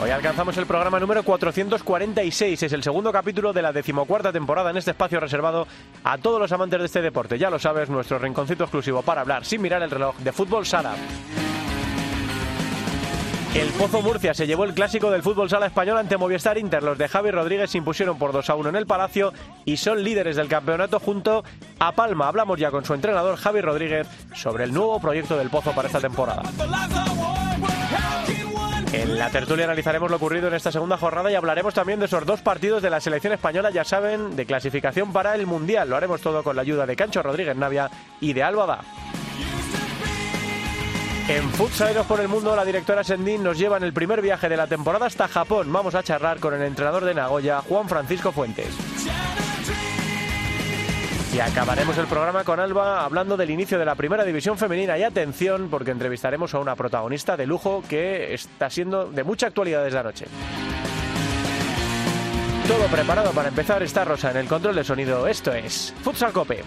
Hoy alcanzamos el programa número 446. Es el segundo capítulo de la decimocuarta temporada en este espacio reservado a todos los amantes de este deporte. Ya lo sabes, nuestro rinconcito exclusivo para hablar sin mirar el reloj de fútbol sala. El Pozo Murcia se llevó el clásico del fútbol sala español ante Movistar Inter. Los de Javi Rodríguez se impusieron por 2 a 1 en el Palacio y son líderes del campeonato junto a Palma. Hablamos ya con su entrenador Javi Rodríguez sobre el nuevo proyecto del Pozo para esta temporada. En la tertulia analizaremos lo ocurrido en esta segunda jornada y hablaremos también de esos dos partidos de la selección española, ya saben, de clasificación para el Mundial. Lo haremos todo con la ayuda de Cancho Rodríguez Navia y de Álvada. En Futsaleros por el Mundo, la directora Sendín nos lleva en el primer viaje de la temporada hasta Japón. Vamos a charlar con el entrenador de Nagoya, Juan Francisco Fuentes. Y acabaremos el programa con Alba hablando del inicio de la primera división femenina. Y atención, porque entrevistaremos a una protagonista de lujo que está siendo de mucha actualidad desde anoche. Todo preparado para empezar. Está Rosa en el control de sonido. Esto es Futsal Cope.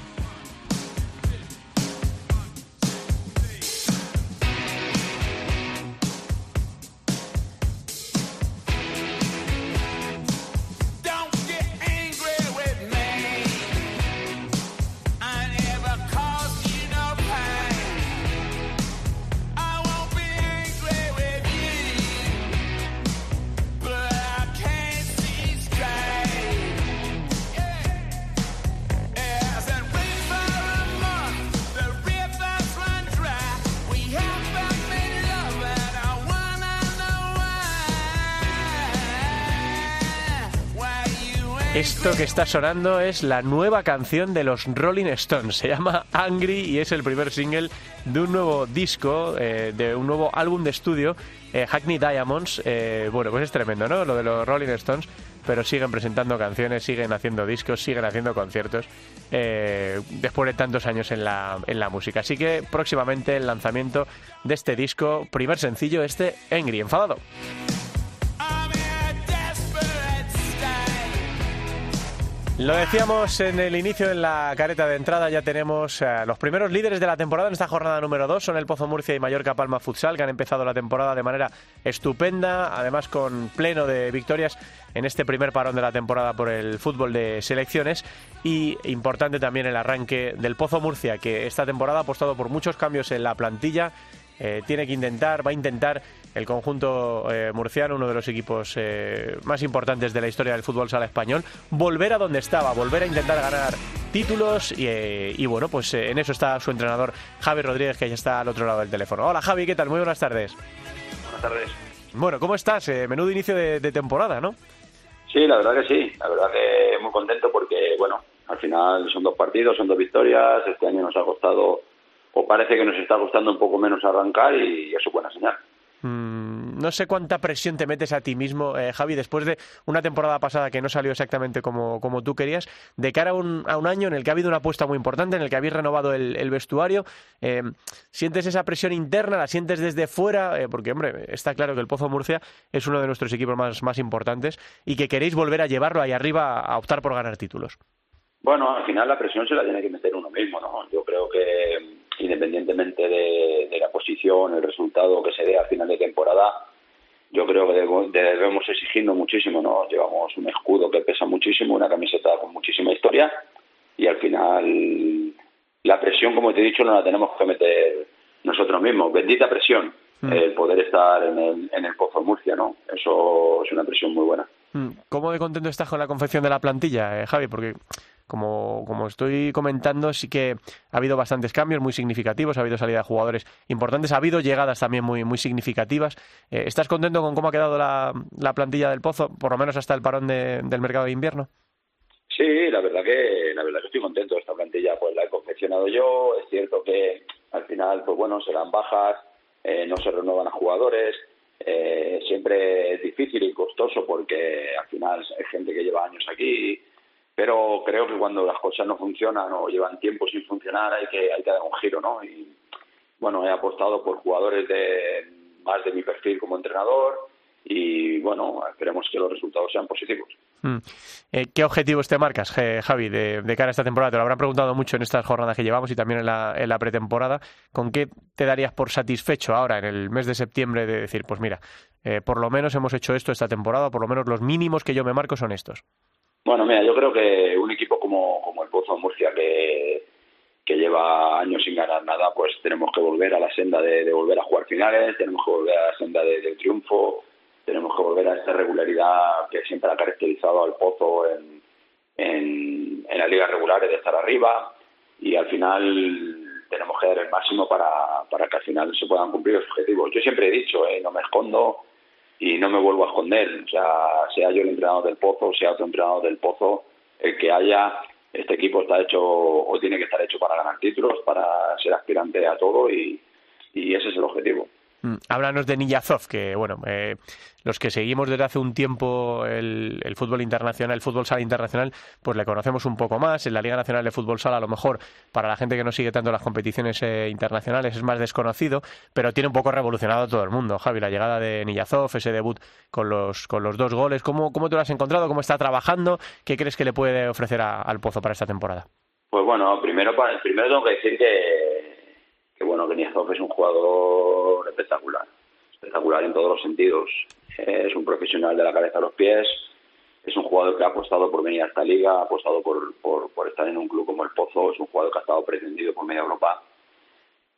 Esto que está sonando es la nueva canción de los Rolling Stones. Se llama Angry y es el primer single de un nuevo disco, eh, de un nuevo álbum de estudio, eh, Hackney Diamonds. Eh, bueno, pues es tremendo, ¿no? Lo de los Rolling Stones. Pero siguen presentando canciones, siguen haciendo discos, siguen haciendo conciertos después de tantos años en la, en la música. Así que próximamente el lanzamiento de este disco, primer sencillo, este Angry, enfadado. Lo decíamos en el inicio, en la careta de entrada, ya tenemos eh, los primeros líderes de la temporada en esta jornada número 2. Son el Pozo Murcia y Mallorca Palma Futsal, que han empezado la temporada de manera estupenda, además con pleno de victorias en este primer parón de la temporada por el fútbol de selecciones. Y importante también el arranque del Pozo Murcia, que esta temporada ha apostado por muchos cambios en la plantilla. Eh, tiene que intentar, va a intentar el conjunto eh, murciano, uno de los equipos eh, más importantes de la historia del fútbol sala español, volver a donde estaba, volver a intentar ganar títulos y, eh, bueno, pues en eso está su entrenador Javi Rodríguez, que ya está al otro lado del teléfono. Hola Javi, ¿qué tal? Muy buenas tardes. Buenas tardes. Bueno, ¿cómo estás? menudo inicio de, de, temporada, ¿no? Sí, la verdad que sí, la verdad que muy contento porque, bueno, al final son dos partidos, son dos victorias, este año nos ha costado, o parece que nos está costando un poco menos arrancar y eso es buena señal. Mm, no sé cuánta presión te metes a ti mismo, eh, Javi, después de una temporada pasada que no salió exactamente como, como tú querías, de cara a un, a un, año en el que ha habido una apuesta muy importante, en el que habéis renovado el, vestuario. Eh, ¿Sientes esa presión interna? ¿La sientes desde fuera? Eh, porque, hombre, está claro que el Pozo Murcia es uno de nuestros equipos más, más importantes y que queréis volver a llevarlo ahí arriba a optar por ganar títulos. Bueno, al final la presión se la tiene que meter uno mismo, ¿no? Yo creo que independientemente de, la posición, el resultado que se dé al final de temporada, yo creo que debemos, exigirnos muchísimo, ¿no? Llevamos un escudo que pesa muchísimo, una camiseta con muchísima historia y al final la presión, como te he dicho, no la tenemos que meter nosotros mismos. Bendita presión, mm. el poder estar en el, en el Pozo Murcia, ¿no? Eso es una presión muy buena. Mm. ¿Cómo de contento estás con la confección de la plantilla, eh, Javi? Porque como, como estoy comentando, sí que ha habido bastantes cambios muy significativos, ha habido salida de jugadores importantes, ha habido llegadas también muy, muy significativas. Eh, ¿Estás contento con cómo ha quedado la, la, plantilla del Pozo, por lo menos hasta el parón del mercado de invierno? Sí, la verdad que la verdad que estoy contento. Esta plantilla pues la he confeccionado yo. Es cierto que al final, pues bueno, serán bajas, eh, no se renuevan a jugadores. Eh, siempre es difícil y costoso porque al final hay gente que lleva años aquí, pero creo que cuando las cosas no funcionan o llevan tiempo sin funcionar hay que, hay que dar un giro, ¿no? Y bueno, he apostado por jugadores de más de mi perfil como entrenador y bueno, esperemos que los resultados sean positivos. Mm. Eh, ¿Qué objetivos te marcas, Javi, de, cara a esta temporada? Te lo habrán preguntado mucho en estas jornadas que llevamos y también en la, en la pretemporada. ¿Con qué te darías por satisfecho ahora, en el mes de septiembre, de decir, pues mira, eh, por lo menos hemos hecho esto esta temporada, por lo menos los mínimos que yo me marco son estos? Bueno, mira, yo creo que un equipo como, como el Pozo Murcia, que, que lleva años sin ganar nada, pues tenemos que volver a la senda de, volver a jugar finales, tenemos que volver a la senda del triunfo, tenemos que volver a esa regularidad que siempre ha caracterizado al Pozo en, en, en las ligas regulares de estar arriba y al final tenemos que dar el máximo para, para que al final se puedan cumplir los objetivos. Yo siempre he dicho, eh, no me escondo y no me vuelvo a esconder. O sea, sea yo el entrenador del Pozo, sea otro entrenador del Pozo, el que haya, este equipo está hecho o tiene que estar hecho para ganar títulos, para ser aspirante a todo y, y ese es el objetivo. Mm, háblanos de Niyazov, que bueno, eh, los que seguimos desde hace un tiempo el, fútbol internacional, el fútbol sala internacional, pues le conocemos un poco más. En la Liga Nacional de Fútbol Sala, a lo mejor, para la gente que no sigue tanto las competiciones eh, internacionales, es más desconocido, pero tiene un poco revolucionado a todo el mundo. Javi, la llegada de Niyazov, ese debut con los, con los dos goles, ¿cómo, ¿cómo te lo has encontrado? ¿Cómo está trabajando? ¿Qué crees que le puede ofrecer al Pozo para esta temporada? Pues bueno, primero, primero tengo que decir que que bueno, que Niazov es un jugador espectacular, espectacular en todos los sentidos. Es un profesional de la cabeza a los pies, es un jugador que ha apostado por venir a esta liga, ha apostado por, por, estar en un club como el Pozo, es un jugador que ha estado pretendido por media Europa.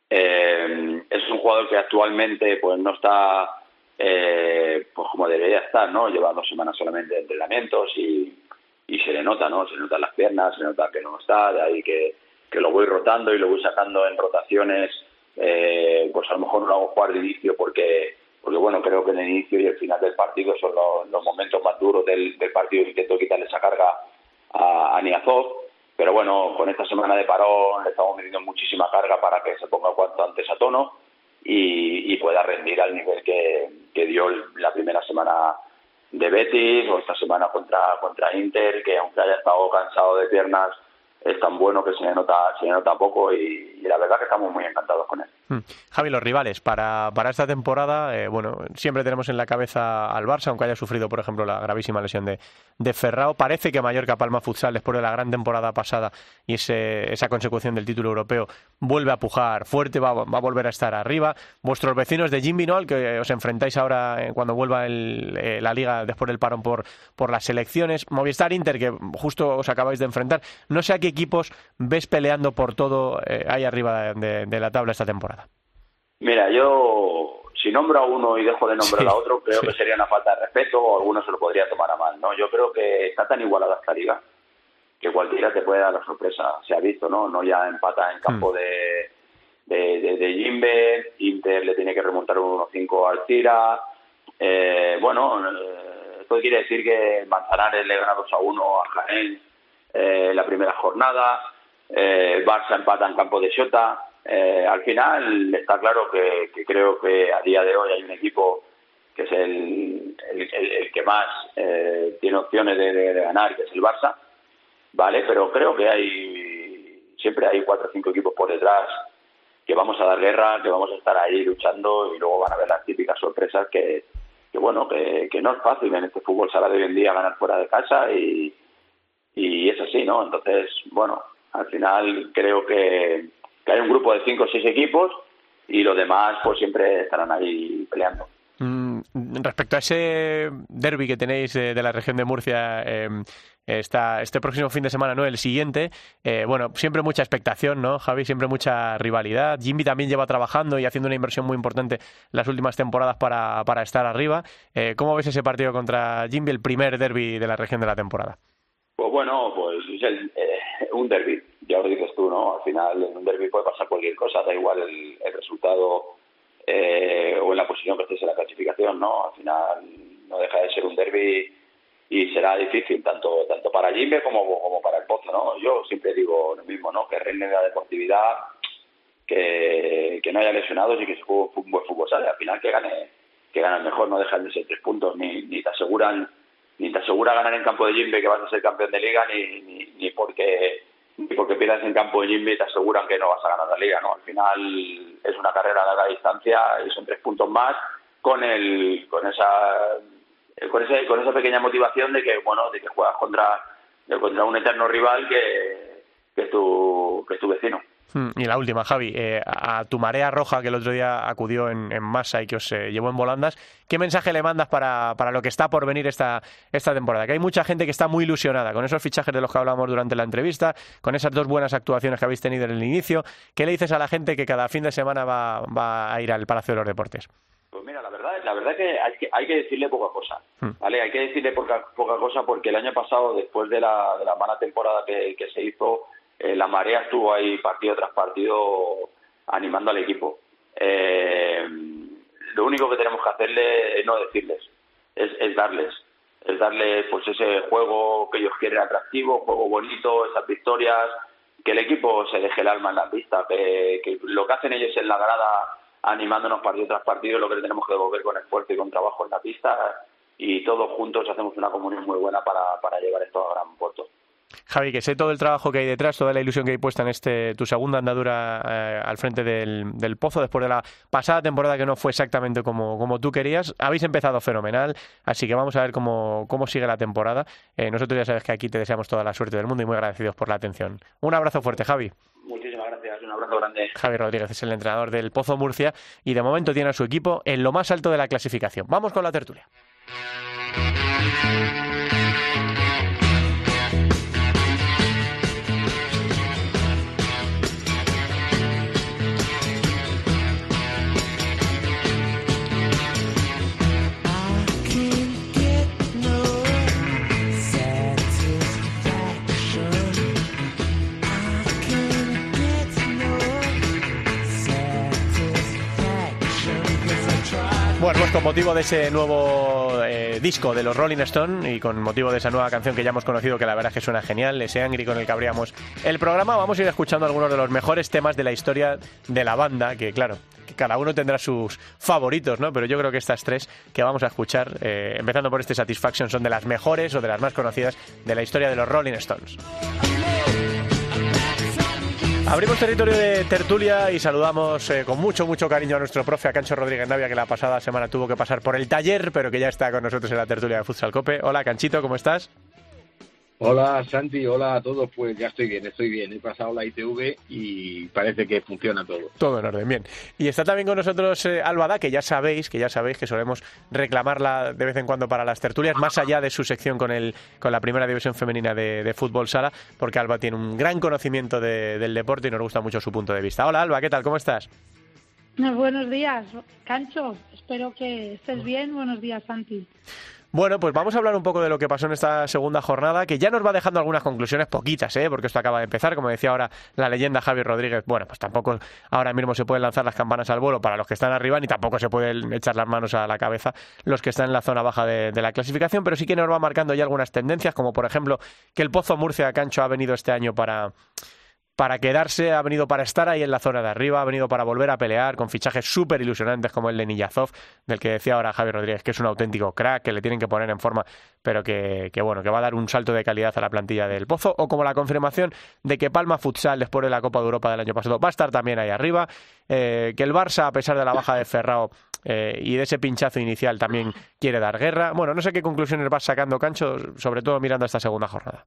Eh, es un jugador que actualmente pues no está eh, pues como debería estar, ¿no? Lleva dos semanas solamente de entrenamientos y, se le nota, ¿no? Se le notan las piernas, se nota que no está, de ahí que que lo voy rotando y lo voy sacando en rotaciones, eh, pues a lo mejor no lo hago jugar de inicio porque, porque bueno, creo que en el inicio y el final del partido son los, momentos más duros del, partido. Intento quitarle esa carga a, a Niazov, pero bueno, con esta semana de parón le estamos metiendo muchísima carga para que se ponga cuanto antes a tono y, pueda rendir al nivel que, que dio la primera semana de Betis o esta semana contra, contra Inter, que aunque haya estado cansado de piernas, es tan bueno que se nota, se nota poco y, la verdad que estamos muy encantados con él. Hmm. Javi, los rivales para, para esta temporada, eh, bueno, siempre tenemos en la cabeza al Barça, aunque haya sufrido, por ejemplo, la gravísima lesión de, de Ferrao. Parece que Mallorca Palma Futsal, después de la gran temporada pasada y ese, esa consecución del título europeo, vuelve a pujar fuerte, va, a volver a estar arriba. Vuestros vecinos de Jimmy, ¿no? que os enfrentáis ahora eh, cuando vuelva el, eh, la liga después del parón por, por las selecciones. Movistar Inter, que justo os acabáis de enfrentar. No sé a qué equipos ves peleando por todo ahí arriba de la tabla esta temporada. Mira, yo si nombro a uno y dejo de nombrar a otro, creo que sería una falta de respeto o alguno se lo podría tomar a mal, ¿no? Yo creo que está tan igualada esta liga que cualquiera te puede dar la sorpresa. Se ha visto, ¿no? No ya empata en campo mm. de, de, de, Jimbe, Inter le tiene que remontar un 1-5 al Tira. Eh, bueno, eh, esto quiere decir que Manzanares le gana 2 a 1 a Jaén eh, la primera jornada. Eh, Barça empata en campo de Xota. Eh, al final está claro que, creo que a día de hoy hay un equipo que es el, que más eh, tiene opciones de, ganar, que es el Barça, ¿vale? Pero creo que hay siempre hay cuatro o cinco equipos por detrás que vamos a dar guerra, que vamos a estar ahí luchando y luego van a ver las típicas sorpresas que, que bueno, que, que no es fácil en este fútbol sala de hoy en día ganar fuera de casa y, y es así, ¿no? Entonces, bueno, al final creo que que hay un grupo de cinco o seis equipos y los demás pues siempre estarán ahí peleando. Mm, respecto a ese derby que tenéis de, la región de Murcia eh, este próximo fin de semana, no el siguiente, eh, bueno, siempre mucha expectación, ¿no, Javi? Siempre mucha rivalidad. Jimmy también lleva trabajando y haciendo una inversión muy importante las últimas temporadas para, para estar arriba. Eh, ¿Cómo ves ese partido contra Jimmy, el primer derby de la región de la temporada? Pues bueno, pues es el, un derby ya lo dices tú, ¿no? Al final en un derby puede pasar cualquier cosa, da igual el, resultado eh, o en la posición que estés en la clasificación, ¿no? Al final no deja de ser un derby y será difícil tanto tanto para Jimbe como, como para el Pozo, ¿no? Yo siempre digo lo mismo, ¿no? Que reine la deportividad, que, que no haya lesionados y que se juegue un buen fútbol, ¿sabes? Al final que gane que gane el mejor, no dejan de ser tres puntos, ni, ni te aseguran ni te asegura ganar en campo de Jimbe que vas a ser campeón de liga, ni, ni ni porque pierdas en campo de Jimmy te aseguran que no vas a ganar la liga, ¿no? Al final es una carrera a larga distancia y son tres puntos más con el con esa con ese, con esa pequeña motivación de que bueno de que juegas contra contra un eterno rival que, que tu que es tu vecino. Hmm, y la última, Javi, eh, a tu marea roja que el otro día acudió en, masa y que os eh, llevó en volandas, ¿qué mensaje le mandas para, para, lo que está por venir esta, esta temporada? Que hay mucha gente que está muy ilusionada con esos fichajes de los que hablamos durante la entrevista, con esas dos buenas actuaciones que habéis tenido en el inicio. ¿Qué le dices a la gente que cada fin de semana va, va a ir al Palacio de los Deportes? Pues mira, la verdad, la verdad que hay que, hay que decirle poca cosa, hmm. ¿vale? Hay que decirle poca, poca cosa porque el año pasado, después de la, de la mala temporada que, que se hizo, eh, la marea estuvo ahí partido tras partido animando al equipo. Eh, lo único que tenemos que hacerle es no decirles, es, darles, es darles pues ese juego que ellos quieren atractivo, juego bonito, esas victorias, que el equipo se deje el alma en la pista, que, lo que hacen ellos en la grada animándonos partido tras partido, lo que tenemos que devolver con esfuerzo y con trabajo en la pista y todos juntos hacemos una comunión muy buena para, para llevar esto a gran puerto. Javi, que sé todo el trabajo que hay detrás, toda la ilusión que hay puesta en este tu segunda andadura eh, al frente del, Pozo después de la pasada temporada que no fue exactamente como, como tú querías. Habéis empezado fenomenal, así que vamos a ver cómo, cómo sigue la temporada. Eh, nosotros ya sabes que aquí te deseamos toda la suerte del mundo y muy agradecidos por la atención. Un abrazo fuerte, Javi. Muchísimas gracias, un abrazo grande. Javi Rodríguez es el entrenador del Pozo Murcia y de momento tiene a su equipo en lo más alto de la clasificación. Vamos con la tertulia. Bueno, pues con motivo de ese nuevo eh, disco de los Rolling Stone y con motivo de esa nueva canción que ya hemos conocido, que la verdad es que suena genial, ese Angry con el que abríamos el programa, vamos a ir escuchando algunos de los mejores temas de la historia de la banda, que claro, cada uno tendrá sus favoritos, ¿no? Pero yo creo que estas tres que vamos a escuchar, eh, empezando por este Satisfaction, son de las mejores o de las más conocidas de la historia de los Rolling Stones. Abrimos territorio de tertulia y saludamos eh, con mucho, mucho cariño a nuestro profe, a Cancho Rodríguez Navia, que la pasada semana tuvo que pasar por el taller, pero que ya está con nosotros en la tertulia de Futsal Cope. Hola, Canchito, ¿cómo estás? Hola Santi, hola a todos. Pues ya estoy bien, estoy bien. He pasado la ITV y parece que funciona todo. Todo en orden, bien. Y está también con nosotros eh, Albada, que ya sabéis, que ya sabéis que solemos reclamarla de vez en cuando para las tertulias, más allá de su sección con el con la primera división femenina de, fútbol sala, porque Alba tiene un gran conocimiento del deporte y nos gusta mucho su punto de vista. Hola Alba, ¿qué tal? ¿Cómo estás? Buenos días, Cancho. Espero que estés bien. Buenos días, Santi. Bueno, pues vamos a hablar un poco de lo que pasó en esta segunda jornada, que ya nos va dejando algunas conclusiones poquitas, ¿eh? porque esto acaba de empezar, como decía ahora la leyenda Javi Rodríguez. Bueno, pues tampoco ahora mismo se pueden lanzar las campanas al vuelo para los que están arriba, ni tampoco se pueden echar las manos a la cabeza los que están en la zona baja de, de la clasificación, pero sí que nos va marcando ya algunas tendencias, como por ejemplo que el Pozo Murcia Cancho ha venido este año para para quedarse, ha venido para estar ahí en la zona de arriba, ha venido para volver a pelear con fichajes súper ilusionantes como el de Niyazov, del que decía ahora Javier Rodríguez, que es un auténtico crack, que le tienen que poner en forma, pero que, bueno, que va a dar un salto de calidad a la plantilla del Pozo, o como la confirmación de que Palma Futsal, después de la Copa de Europa del año pasado, va a estar también ahí arriba, eh, que el Barça, a pesar de la baja de Ferrao eh, y de ese pinchazo inicial, también quiere dar guerra. Bueno, no sé qué conclusiones vas sacando, Cancho, sobre todo mirando esta segunda jornada.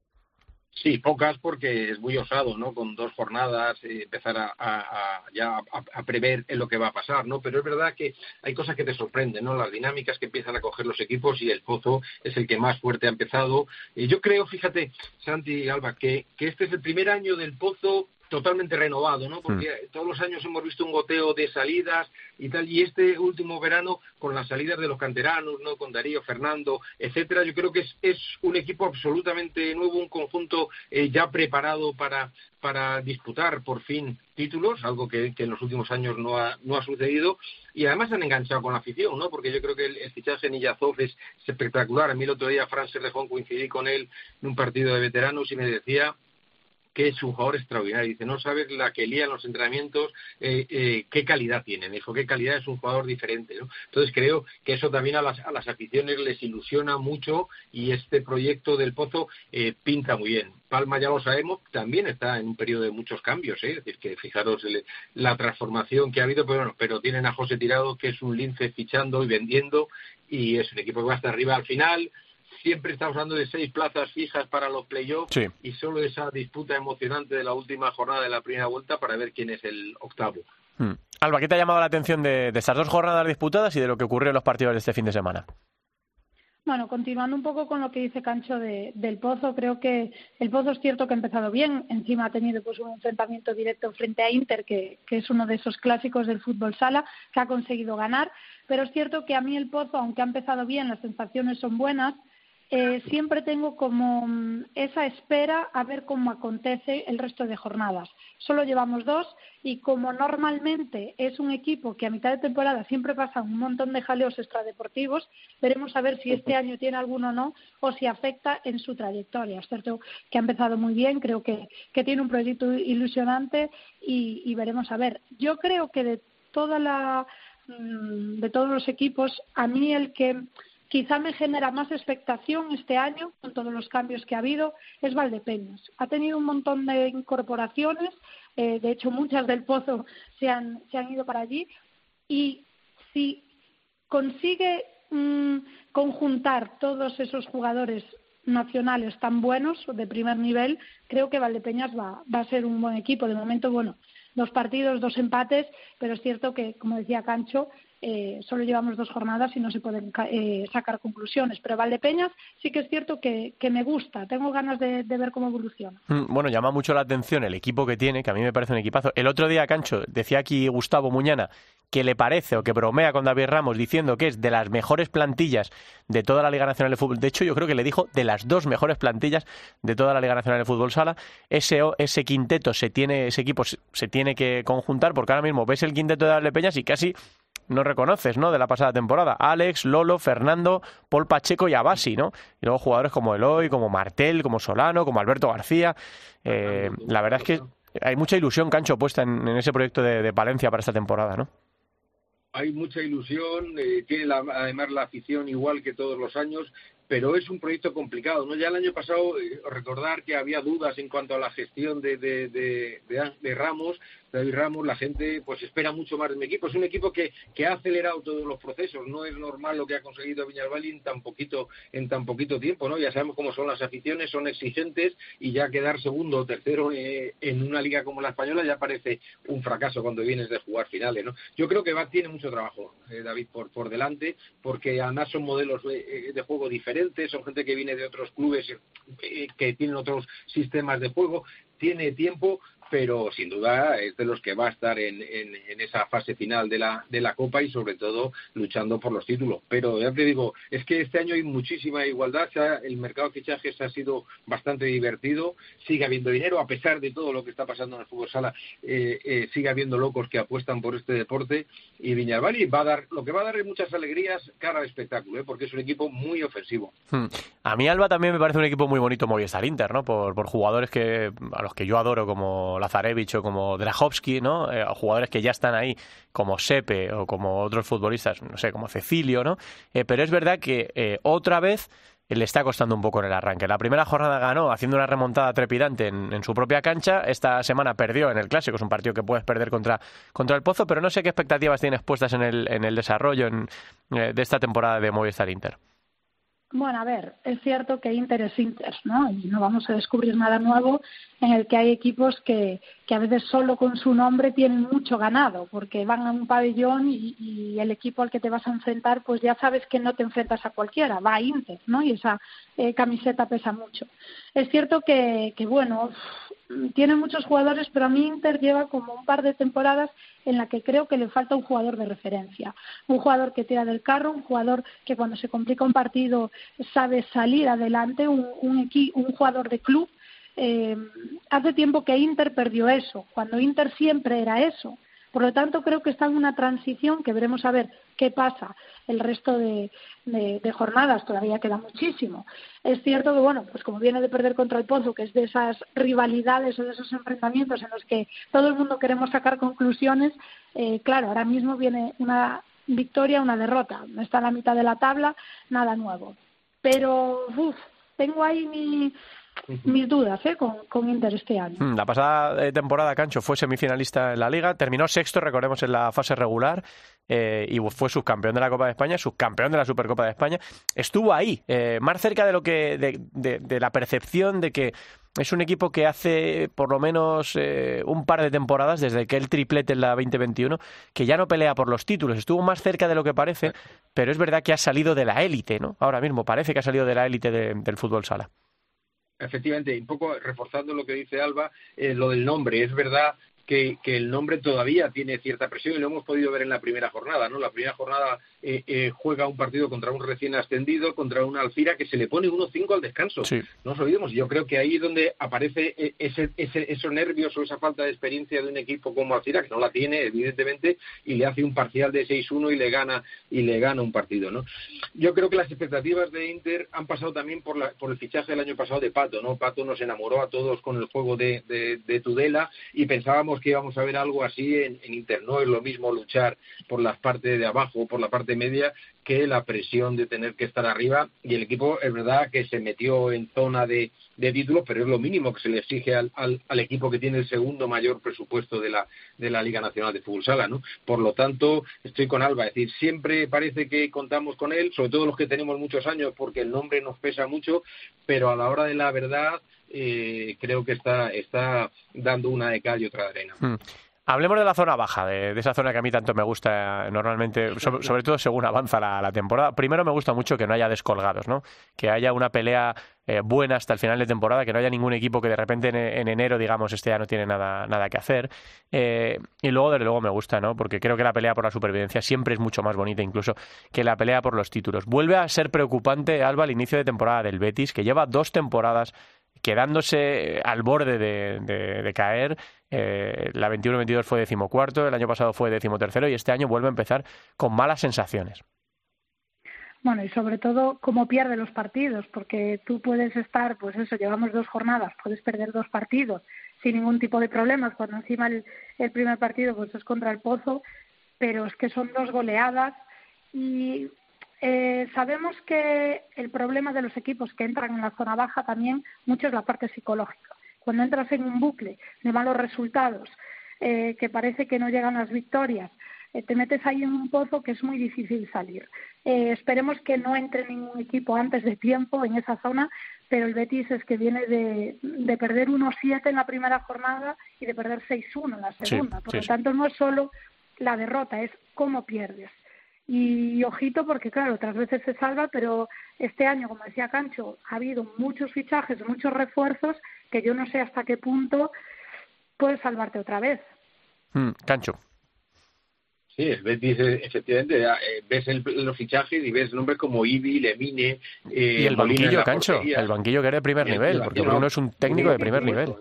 Sí, pocas porque es muy osado, ¿no? Con dos jornadas eh, empezar a, ya a, prever en lo que va a pasar, ¿no? Pero es verdad que hay cosas que te sorprenden, ¿no? Las dinámicas que empiezan a coger los equipos y el Pozo es el que más fuerte ha empezado. Eh, yo creo, fíjate, Santi y Alba, que, que este es el primer año del Pozo totalmente renovado, ¿no? Porque hmm. todos los años hemos visto un goteo de salidas y tal, y este último verano con las salidas de los canteranos, ¿no? Con Darío, Fernando, etcétera, yo creo que es, es un equipo absolutamente nuevo, un conjunto eh, ya preparado para, para disputar por fin títulos, algo que, en los últimos años no ha, no ha sucedido, y además han enganchado con la afición, ¿no? Porque yo creo que el, fichaje Niyazov es espectacular. A mí el otro día Fran Serrejón coincidí con él en un partido de veteranos y me decía que es un jugador extraordinario. Dice, no sabes la que lía en los entrenamientos, eh, eh, qué calidad tiene. dijo, qué calidad es un jugador diferente. ¿no? Entonces creo que eso también a las, a las aficiones les ilusiona mucho y este proyecto del Pozo eh, pinta muy bien. Palma, ya lo sabemos, también está en un periodo de muchos cambios. Es decir, que fijaros la transformación que ha habido, pero, bueno, pero tienen a José Tirado, que es un lince fichando y vendiendo, y es un equipo que va hasta arriba al final siempre estamos hablando de seis plazas fijas para los playoffs y solo esa disputa emocionante de la última jornada de la primera vuelta para ver quién es el octavo. Hmm. Alba, ¿qué te ha llamado la atención de, de estas dos jornadas disputadas y de lo que ocurrió en los partidos de este fin de semana? Bueno, continuando un poco con lo que dice Cancho del Pozo, creo que el Pozo es cierto que ha empezado bien, encima ha tenido pues un enfrentamiento directo frente a Inter, que, que, es uno de esos clásicos del fútbol sala, que ha conseguido ganar, pero es cierto que a mí el Pozo, aunque ha empezado bien, las sensaciones son buenas, eh, siempre tengo como mm, esa espera a ver cómo acontece el resto de jornadas. Solo llevamos dos y como normalmente es un equipo que a mitad de temporada siempre pasa un montón de jaleos extradeportivos, veremos a ver si este año tiene alguno o no o si afecta en su trayectoria. Es cierto que ha empezado muy bien, creo que, tiene un proyecto ilusionante y, y veremos a ver. Yo creo que de toda la mm, de todos los equipos, a mí el que quizá me genera más expectación este año, con todos los cambios que ha habido, es Valdepeñas. Ha tenido un montón de incorporaciones, eh, de hecho muchas del Pozo se han, se han ido para allí, y si consigue mm, conjuntar todos esos jugadores nacionales tan buenos, de primer nivel, creo que Valdepeñas va, va a ser un buen equipo. De momento, bueno, dos partidos, dos empates, pero es cierto que, como decía Cancho, eh, solo llevamos dos jornadas y no se pueden eh, sacar conclusiones. Pero Valdepeñas sí que es cierto que, me gusta, tengo ganas de, ver cómo evoluciona. Mm, bueno, llama mucho la atención el equipo que tiene, que a mí me parece un equipazo. El otro día, Cancho, decía aquí Gustavo Muñana que le parece o que bromea con David Ramos diciendo que es de las mejores plantillas de toda la Liga Nacional de Fútbol. De hecho, yo creo que le dijo de las dos mejores plantillas de toda la Liga Nacional de Fútbol Sala. Ese, ese quinteto se tiene, ese equipo se, tiene que conjuntar porque ahora mismo ves el quinteto de Valdepeñas y casi no reconoces, ¿no? De la pasada temporada. Alex, Lolo, Fernando, Paul Pacheco y Abasi, ¿no? Y luego jugadores como Eloy, como Martel, como Solano, como Alberto García. Eh, la verdad es que hay mucha ilusión, Cancho, puesta en, ese proyecto de, Palencia para esta temporada, ¿no? Hay mucha ilusión, eh, tiene además la afición igual que todos los años, pero es un proyecto complicado. ¿no? Ya el año pasado, eh, recordar que había dudas en cuanto a la gestión de, de, de Ramos, David Ramos, la gente pues espera mucho más de mi equipo. Es un equipo que, que ha acelerado todos los procesos. No es normal lo que ha conseguido Viñalbali en tan poquito, en tan poquito tiempo, ¿no? Ya sabemos cómo son las aficiones, son exigentes y ya quedar segundo o tercero eh, en una liga como la española ya parece un fracaso cuando vienes de jugar finales, ¿no? Yo creo que va, tiene mucho trabajo, eh, David, por, por delante, porque además son modelos de, de, juego diferentes, son gente que viene de otros clubes eh, que tienen otros sistemas de juego tiene tiempo, pero sin duda es de los que va a estar en, en, esa fase final de la, de la Copa y sobre todo luchando por los títulos. Pero ya te digo, es que este año hay muchísima igualdad, el mercado de fichajes ha sido bastante divertido, sigue habiendo dinero, a pesar de todo lo que está pasando en el fútbol sala, eh, eh, sigue habiendo locos que apuestan por este deporte y Viñalbali va a dar, lo que va a dar es muchas alegrías cara al espectáculo, ¿eh? porque es un equipo muy ofensivo. Hmm. A mí Alba también me parece un equipo muy bonito Movistar Inter, ¿no? Por, por jugadores que a los que yo adoro como Lazarevich o como Drahovski, ¿no? Eh, jugadores que ya están ahí, como Sepe o como otros futbolistas, no sé, como Cecilio, ¿no? Eh, pero es verdad que eh, otra vez le está costando un poco en el arranque. La primera jornada ganó haciendo una remontada trepidante en, su propia cancha. Esta semana perdió en el Clásico. Es un partido que puedes perder contra, contra el Pozo, pero no sé qué expectativas tienes puestas en el, en el desarrollo de esta temporada de Movistar Inter. Bueno, a ver, es cierto que Inter es Inter, ¿no? Y no vamos a descubrir nada nuevo en el que hay equipos que, que a veces solo con su nombre tienen mucho ganado, porque van a un pabellón y, y, el equipo al que te vas a enfrentar, pues ya sabes que no te enfrentas a cualquiera, va a Inter, ¿no? Y esa eh, camiseta pesa mucho. Es cierto que, que bueno, tiene muchos jugadores, pero a mí Inter lleva como un par de temporadas en la que creo que le falta un jugador de referencia. Un jugador que tira del carro, un jugador que cuando se complica un partido sabe salir adelante, un, un, un jugador de club. Eh, hace tiempo que Inter perdió eso, cuando Inter siempre era eso Por lo tanto, creo que está en una transición que veremos a ver qué pasa el resto de, jornadas. Todavía queda muchísimo. Es cierto que, bueno, pues como viene de perder contra el Pozo, que es de esas rivalidades o de esos enfrentamientos en los que todo el mundo queremos sacar conclusiones, eh, claro, ahora mismo viene una victoria, una derrota. Está en la mitad de la tabla, nada nuevo. Pero, uff, tengo ahí mi, mis dudas ¿eh? con, Inter este año. Mm, la pasada eh, temporada, Cancho fue semifinalista en la Liga, terminó sexto, recordemos, en la fase regular eh, y fue subcampeón de la Copa de España, subcampeón de la Supercopa de España. Estuvo ahí, eh, más cerca de lo que de, de, la percepción de que es un equipo que hace por lo menos un par de temporadas, desde que el triplete en la 2021, que ya no pelea por los títulos. Estuvo más cerca de lo que parece, pero es verdad que ha salido de la élite, ¿no? Ahora mismo parece que ha salido de la élite del fútbol sala. Efectivamente, un poco reforzando lo que dice Alba, eh, lo del nombre. Es verdad que, el nombre todavía tiene cierta presión y lo hemos podido ver en la primera jornada, ¿no? La primera jornada eh, eh, juega un partido contra un recién ascendido, contra una Alcira que se le pone 1-5 al descanso. No nos olvidemos, yo creo que ahí es donde aparece eh, ese, ese, esos nervios o esa falta de experiencia de un equipo como Alcira, que no la tiene, evidentemente, y le hace un parcial de 6-1 y le gana y le gana un partido, ¿no? Yo creo que las expectativas de Inter han pasado también por, la, por el fichaje del año pasado de Pato, ¿no? Pato nos enamoró a todos con el juego de, de Tudela y pensábamos que íbamos a ver algo así en, Inter. No es lo mismo luchar por la parte de abajo o por la parte media que la presión de tener que estar arriba. Y el equipo es verdad que se metió en zona de, de títulos, pero es lo mínimo que se le exige al, al, equipo que tiene el segundo mayor presupuesto de la, de la Liga Nacional de Fútbol Sala. ¿no? Por lo tanto, estoy con Alba. Es decir, siempre parece que contamos con él, sobre todo los que tenemos muchos años, porque el nombre nos pesa mucho, pero a la hora de la verdad eh, creo que está, está dando una de cal y otra de arena. Hmm. Hablemos de la zona baja, de, esa zona que a mí tanto me gusta normalmente, sobre, todo según avanza la, temporada. Primero me gusta mucho que no haya descolgados, ¿no? Que haya una pelea eh, buena hasta el final de temporada, que no haya ningún equipo que de repente en, enero, digamos, este ya no tiene nada, nada que hacer. Eh, y luego, desde luego, me gusta, ¿no? Porque creo que la pelea por la supervivencia siempre es mucho más bonita, incluso que la pelea por los títulos. Vuelve a ser preocupante, Alba, el inicio de temporada del Betis, que lleva dos temporadas quedándose al borde de, caer. Eh, la 21-22 fue decimocuarto, el año pasado fue decimotercero y este año vuelve a empezar con malas sensaciones. Bueno, y sobre todo cómo pierde los partidos, porque tú puedes estar, pues eso, llevamos dos jornadas, puedes perder dos partidos sin ningún tipo de problemas, cuando encima el, el primer partido pues es contra el Pozo, pero es que son dos goleadas y eh, sabemos que el problema de los equipos que entran en la zona baja también mucho es la parte psicológica. Cuando entras en un bucle de malos resultados, eh, que parece que no llegan las victorias, eh, te metes ahí en un pozo que es muy difícil salir. esperemos que no entre ningún equipo antes de tiempo en esa zona, pero el Betis es que viene de, de perder 1-7 en la primera jornada y de perder 6-1 en la segunda. Por lo tanto, no es solo la derrota, es cómo pierdes. Y ojito porque, claro, otras veces se salva, pero este año, como decía Cancho, ha habido muchos fichajes, muchos refuerzos que yo no sé hasta qué punto puede salvarte otra vez. Mm, Cancho. Sí, Betis, efectivamente, eh, ves los fichajes y ves nombres como Ibi, Lemine. Eh, y el banquillo, Cancho, el banquillo que era de primer nivel, porque uno es un técnico de primer nivel.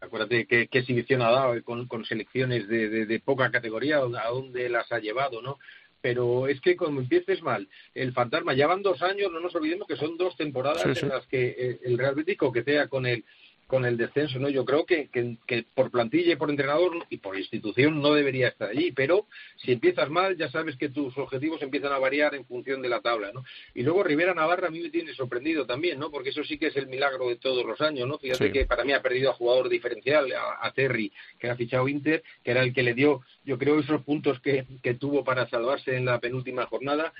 Acuérdate qué, exhibición ha dado con, selecciones de, de, poca categoría, a dónde las ha llevado, ¿no? Pero es que cuando empieces mal, el fantasma, ya van dos años, no nos olvidemos que son dos temporadas en las que eh, el Real Betis coquetea con el con el descenso, ¿no? Yo creo que, que, por plantilla y por entrenador y por institución no debería estar allí, pero si empiezas mal ya sabes que tus objetivos empiezan a variar en función de la tabla, ¿no? Y luego Rivera Navarra a mí me tiene sorprendido también, ¿no? Porque eso sí que es el milagro de todos los años, ¿no? Fíjate que para mí ha perdido a jugador diferencial, a, Terry, que ha fichado Inter, que era el que le dio, yo creo, esos puntos que, que tuvo para salvarse en la penúltima jornada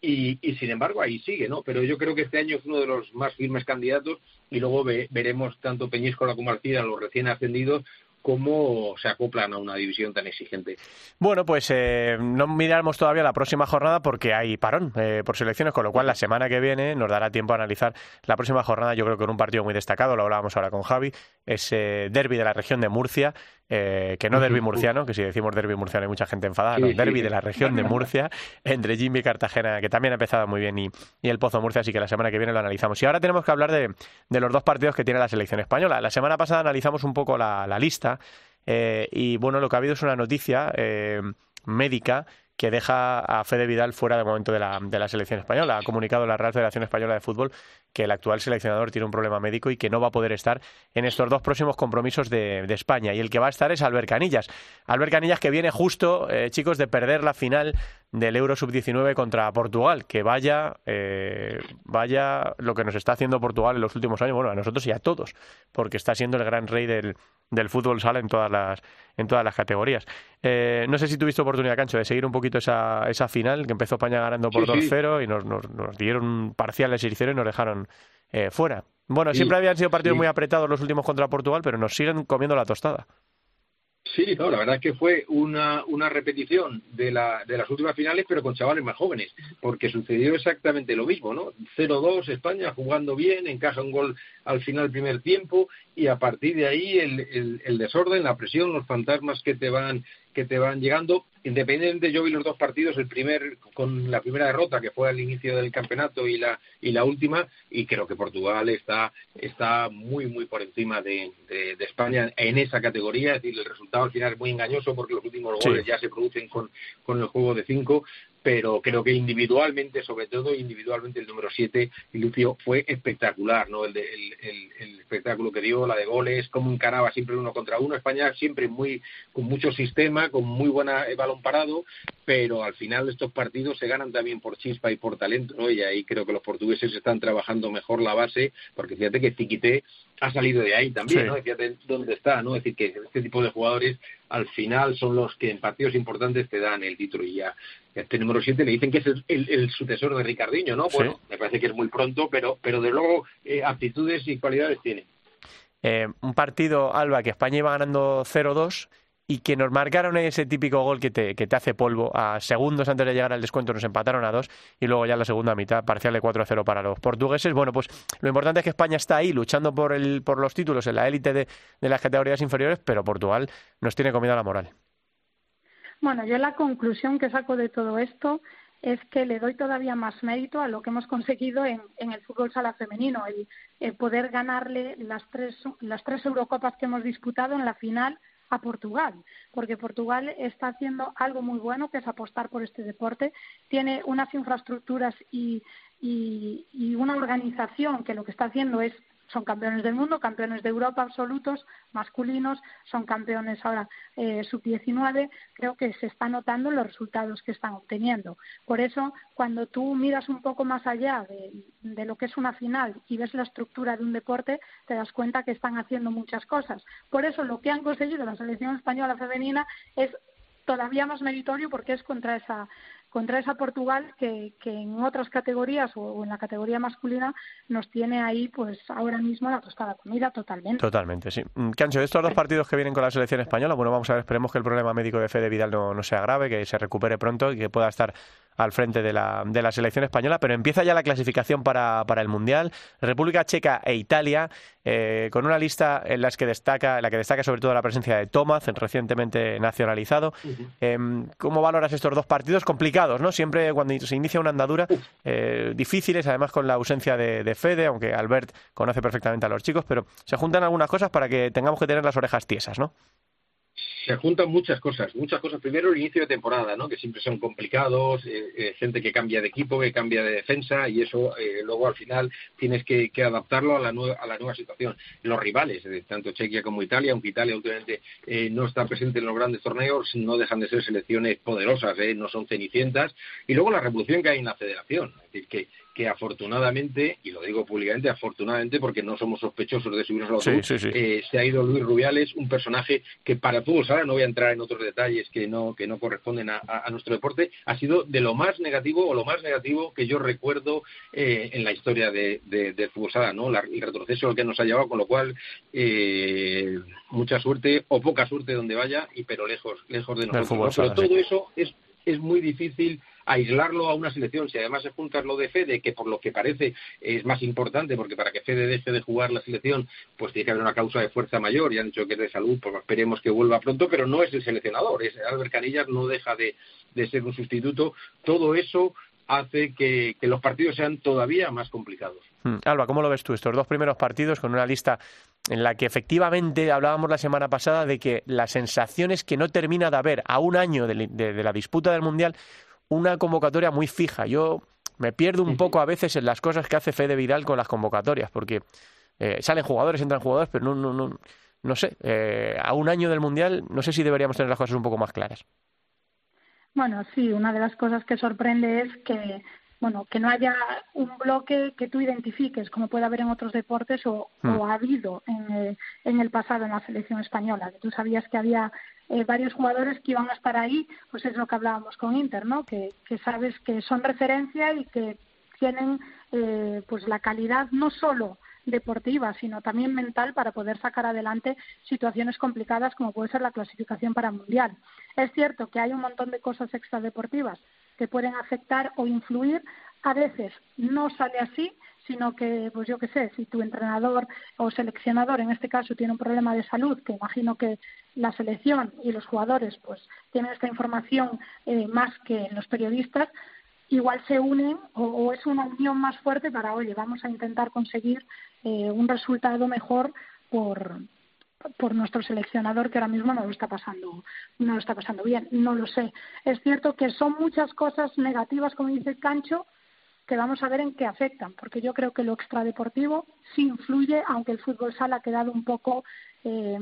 y, sin embargo ahí sigue, ¿no? Pero yo creo que este año es uno de los más firmes candidatos y luego veremos tanto Peñíscola como Alcida, los recién ascendidos, cómo se acoplan a una división tan exigente. Bueno, pues eh, no miramos todavía la próxima jornada porque hay parón eh, por selecciones, con lo cual la semana que viene nos dará tiempo a analizar la próxima jornada. Yo creo que en un partido muy destacado, lo hablábamos ahora con Javi, ese derby de la región de Murcia, eh, que no derby murciano, que si decimos derby murciano hay mucha gente enfadada, no, derby de la región de Murcia, entre Jimmy y Cartagena, que también ha empezado muy bien, y, el Pozo Murcia, así que la semana que viene lo analizamos. Y ahora tenemos que hablar de, los dos partidos que tiene la selección española. La semana pasada analizamos un poco la lista Eh, y bueno, lo que ha habido es una noticia eh, médica que deja a Fede Vidal fuera de momento de la, de la selección española. Ha comunicado la Real Federación Española de Fútbol que el actual seleccionador tiene un problema médico y que no va a poder estar en estos dos próximos compromisos de, España. Y el que va a estar es Albert Canillas. Albert Canillas que viene justo, eh, chicos, de perder la final del Euro Sub-19 contra Portugal. Que vaya, eh, vaya lo que nos está haciendo Portugal en los últimos años, bueno, a nosotros y a todos, porque está siendo el gran rey del, del fútbol sala en todas las, en todas las categorías. Eh, no sé si tuviste oportunidad, Cancho, de seguir un poquito esa, esa final, que empezó España ganando por 2-0 y nos, nos, nos, dieron parciales y y nos dejaron eh, fuera. Bueno, siempre habían sido partidos muy apretados los últimos contra Portugal, pero nos siguen comiendo la tostada. Sí, no, la verdad es que fue una, una repetición de, la, de las últimas finales, pero con chavales más jóvenes, porque sucedió exactamente lo mismo, ¿no? 0-2 España jugando bien, encaja un gol al final del primer tiempo y a partir de ahí el, el, desorden, la presión, los fantasmas que te van que te van llegando. Independiente, yo vi los dos partidos, el primer con la primera derrota que fue al inicio del campeonato y la y la última, y creo que Portugal está está muy muy por encima de, de, España en esa categoría. Es decir, el resultado al final es muy engañoso porque los últimos goles ya se producen con, con el juego de cinco, pero creo que individualmente, sobre todo individualmente el número 7, Lucio, fue espectacular, ¿no? El, el, espectáculo que dio, la de goles, cómo encaraba siempre uno contra uno. España siempre muy con mucho sistema, con muy buena eh, balón parado, pero al final estos partidos se ganan también por chispa y por talento, ¿no? Y ahí creo que los portugueses están trabajando mejor la base, porque fíjate que Tiquité ha salido de ahí también, ¿no? Fíjate dónde está, ¿no? Es decir, que este tipo de jugadores al final son los que en partidos importantes te dan el título y ya este número 7 le dicen que es el, sucesor de Ricardiño, ¿no? Bueno, me parece que es muy pronto, pero, pero de luego eh, aptitudes y cualidades tiene. Eh, un partido, Alba, que España iba ganando 0-2 y que nos marcaron ese típico gol que te, que te hace polvo. A segundos antes de llegar al descuento nos empataron a dos y luego ya la segunda mitad parcial de 4-0 para los portugueses. Bueno, pues lo importante es que España está ahí luchando por, el, por los títulos en la élite de, de las categorías inferiores, pero Portugal nos tiene comida la moral. Bueno, yo la conclusión que saco de todo esto es que le doy todavía más mérito a lo que hemos conseguido en, en el fútbol sala femenino, el, poder ganarle las tres, las tres Eurocopas que hemos disputado en la final a Portugal, porque Portugal está haciendo algo muy bueno, que es apostar por este deporte. Tiene unas infraestructuras y, y, una organización que lo que está haciendo es son campeones del mundo, campeones de Europa absolutos, masculinos, son campeones ahora eh, sub-19, creo que se están notando los resultados que están obteniendo. Por eso, cuando tú miras un poco más allá de, lo que es una final y ves la estructura de un deporte, te das cuenta que están haciendo muchas cosas. Por eso, lo que han conseguido la selección española femenina es todavía más meritorio porque es contra esa contra esa Portugal que, que en otras categorías o, en la categoría masculina nos tiene ahí pues ahora mismo la tostada comida totalmente. Totalmente, sí. Mm, Cancho, estos dos partidos que vienen con la selección española, bueno, vamos a ver, esperemos que el problema médico de Fede Vidal no, no sea grave, que se recupere pronto y que pueda estar al frente de la, de la selección española, pero empieza ya la clasificación para, para el Mundial. República Checa e Italia, eh, con una lista en, las que destaca, en la que destaca sobre todo la presencia de Tomás, recientemente nacionalizado. Em, ¿Cómo valoras estos dos partidos? Complicados, ¿no? Siempre cuando se inicia una andadura, eh, difíciles, además con la ausencia de, de Fede, aunque Albert conoce perfectamente a los chicos, pero se juntan algunas cosas para que tengamos que tener las orejas tiesas, ¿no? Se juntan muchas cosas, muchas cosas. Primero el inicio de temporada, ¿no? Que siempre son complicados, eh, eh, gente que cambia de equipo, que cambia de defensa y eso eh, luego al final tienes que, adaptarlo a la nueva a la nueva situación. Los rivales, tanto Chequia como Italia, aunque Italia últimamente no está presente en los grandes torneos, no dejan de ser selecciones poderosas, no son cenicientas. Y luego la revolución que hay en la federación, es decir que que afortunadamente, y lo digo públicamente, afortunadamente, porque no somos sospechosos de subirnos a los eh, se ha ido Luis Rubiales, un personaje que para el no voy a entrar en otros detalles que no, que no corresponden a, nuestro deporte, ha sido de lo más negativo o lo más negativo que yo recuerdo eh, en la historia de, del fútbol sala, ¿no? el retroceso al que nos ha llevado, con lo cual eh, mucha suerte o poca suerte donde vaya, y pero lejos, lejos de nosotros. Pero todo eso es, es muy difícil aislarlo a una selección, si además se junta lo de Fede, que por lo que parece es más importante, porque para que Fede deje de jugar la selección, pues tiene que haber una causa de fuerza mayor, y han dicho que es de salud, pues esperemos que vuelva pronto, pero no es el seleccionador, es Albert Canillas no deja de, de ser un sustituto. Todo eso hace que, los partidos sean todavía más complicados. Hmm. Alba, ¿cómo lo ves tú estos dos primeros partidos con una lista en la que efectivamente hablábamos la semana pasada de que la sensación es que no termina de haber a un año de, la disputa del Mundial una convocatoria muy fija? Yo me pierdo un poco a veces en las cosas que hace Fede Vidal con las convocatorias, porque eh, salen jugadores, entran jugadores, pero no, no, no, no sé, eh, a un año del Mundial no sé si deberíamos tener las cosas un poco más claras. Bueno, sí, una de las cosas que sorprende es que bueno, que no haya un bloque que tú identifiques, como puede haber en otros deportes o, hmm. ha habido en, eh, en, el pasado en la selección española. Que tú sabías que había eh, varios jugadores que iban a estar ahí, pues es lo que hablábamos con Inter, ¿no? Que, que sabes que son referencia y que tienen eh, pues la calidad no solo deportiva, sino también mental para poder sacar adelante situaciones complicadas como puede ser la clasificación para mundial. Es cierto que hay un montón de cosas extradeportivas que pueden afectar o influir. A veces no sale así, sino que, pues yo qué sé, si tu entrenador o seleccionador en este caso tiene un problema de salud, que imagino que la selección y los jugadores pues tienen esta información eh, más que los periodistas, igual se unen o, es una unión más fuerte para, oye, vamos a intentar conseguir eh, un resultado mejor por, por nuestro seleccionador que ahora mismo no lo está pasando no lo está pasando bien no lo sé. Es cierto que son muchas cosas negativas como dice Cancho que vamos a ver en qué afectan, porque yo creo que lo extradeportivo sí influye, aunque el fútbol sala ha quedado un poco eh,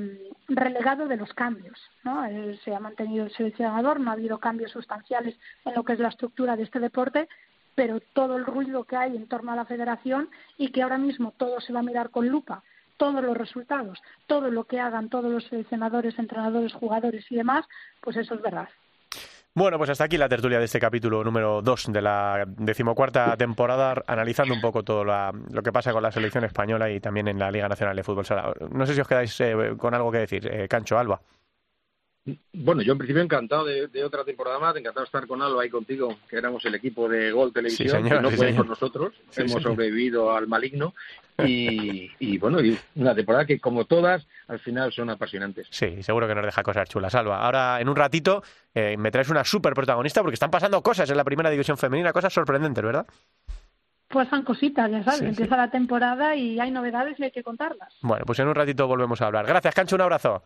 relegado de los cambios. ¿no? Se ha mantenido el seleccionador, no ha habido cambios sustanciales en lo que es la estructura de este deporte, pero todo el ruido que hay en torno a la federación y que ahora mismo todo se va a mirar con lupa, todos los resultados, todo lo que hagan todos los seleccionadores, entrenadores, jugadores y demás, pues eso es verdad. Bueno, pues hasta aquí la tertulia de este capítulo número 2 de la decimocuarta temporada, analizando un poco todo lo que pasa con la selección española y también en la Liga Nacional de Fútbol Sala. No sé si os quedáis eh, con algo que decir. Eh, Cancho, Alba. Bueno, yo en principio encantado de, otra temporada más, encantado de estar con Alba y contigo, que éramos el equipo de Gol Televisión, que no pueden con nosotros, hemos sobrevivido al maligno y, bueno, y una temporada que como todas, al final son apasionantes. Sí, seguro que nos deja cosas chulas, Alba. Ahora, en un ratito, eh, me traes una súper protagonista porque están pasando cosas en la primera división femenina, cosas sorprendentes, ¿verdad? Pues son cositas, ya sabes, empieza la temporada y hay novedades y hay que contarlas. Bueno, pues en un ratito volvemos a hablar. Gracias, Cancho, un abrazo.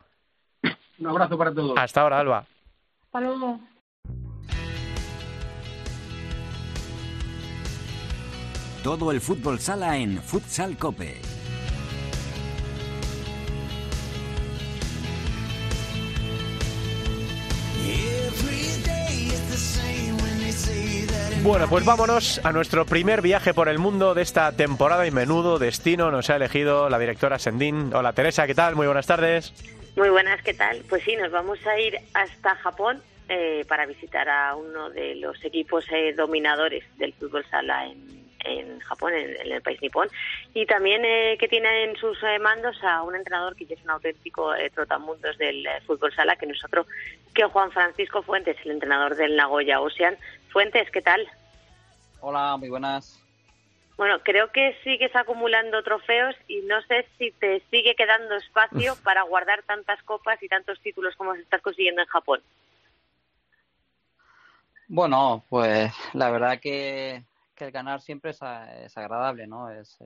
Un abrazo para todos. Hasta ahora, Alba. Hasta luego. Todo el fútbol sala en Futsal Cope. Bueno, pues vámonos a nuestro primer viaje por el mundo de esta temporada y menudo destino nos ha elegido la directora Sendín. Hola Teresa, ¿qué tal? Muy buenas tardes. Muy buenas, ¿qué tal? Pues sí, nos vamos a ir hasta Japón eh, para visitar a uno de los equipos eh, dominadores del fútbol sala en, Japón, en, el país nipón, y también eh, que tiene en sus mandos a un entrenador que es un auténtico trotamundos del fútbol sala, que no es otro que Juan Francisco Fuentes, el entrenador del Nagoya Ocean. Fuentes, ¿qué tal? Hola, muy buenas. Bueno, creo que sigues acumulando trofeos y no sé si te sigue quedando espacio para guardar tantas copas y tantos títulos como estás consiguiendo en Japón. Bueno, pues la verdad que, el ganar siempre es, agradable, ¿no? Es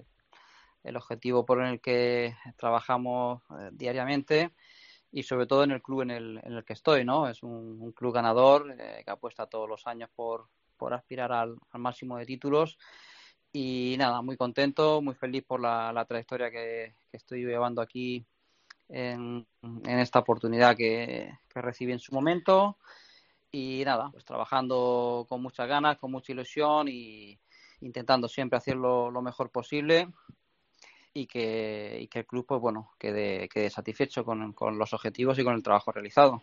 el objetivo por el que trabajamos eh, diariamente y sobre todo en el club en el, en el que estoy, ¿no? Es un, club ganador eh, que apuesta todos los años por, por aspirar al máximo de títulos y nada, muy contento, muy feliz por la, trayectoria que, estoy llevando aquí en, esta oportunidad que, recibí en su momento. Y nada, pues trabajando con muchas ganas, con mucha ilusión y intentando siempre hacerlo lo mejor posible y que, y que el club, pues bueno, quede, quede satisfecho con, con los objetivos y con el trabajo realizado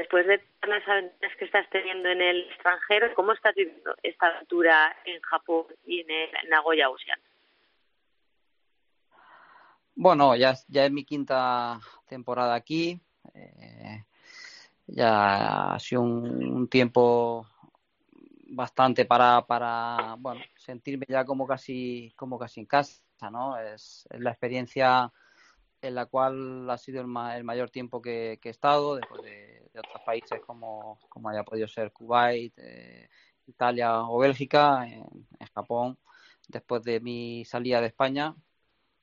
después de todas las aventuras que estás teniendo en el extranjero, ¿cómo estás viviendo esta aventura en Japón y en el Nagoya Ocean? Bueno, ya, ya es mi quinta temporada aquí. Eh, ya ha sido un, tiempo bastante para, para bueno, sentirme ya como casi, como casi en casa, ¿no? es la experiencia en la cual ha sido el, mayor tiempo que, he estado, después de, otros países como, como haya podido ser Kuwait, eh, Italia o Bélgica. En, Japón, después de mi salida de España,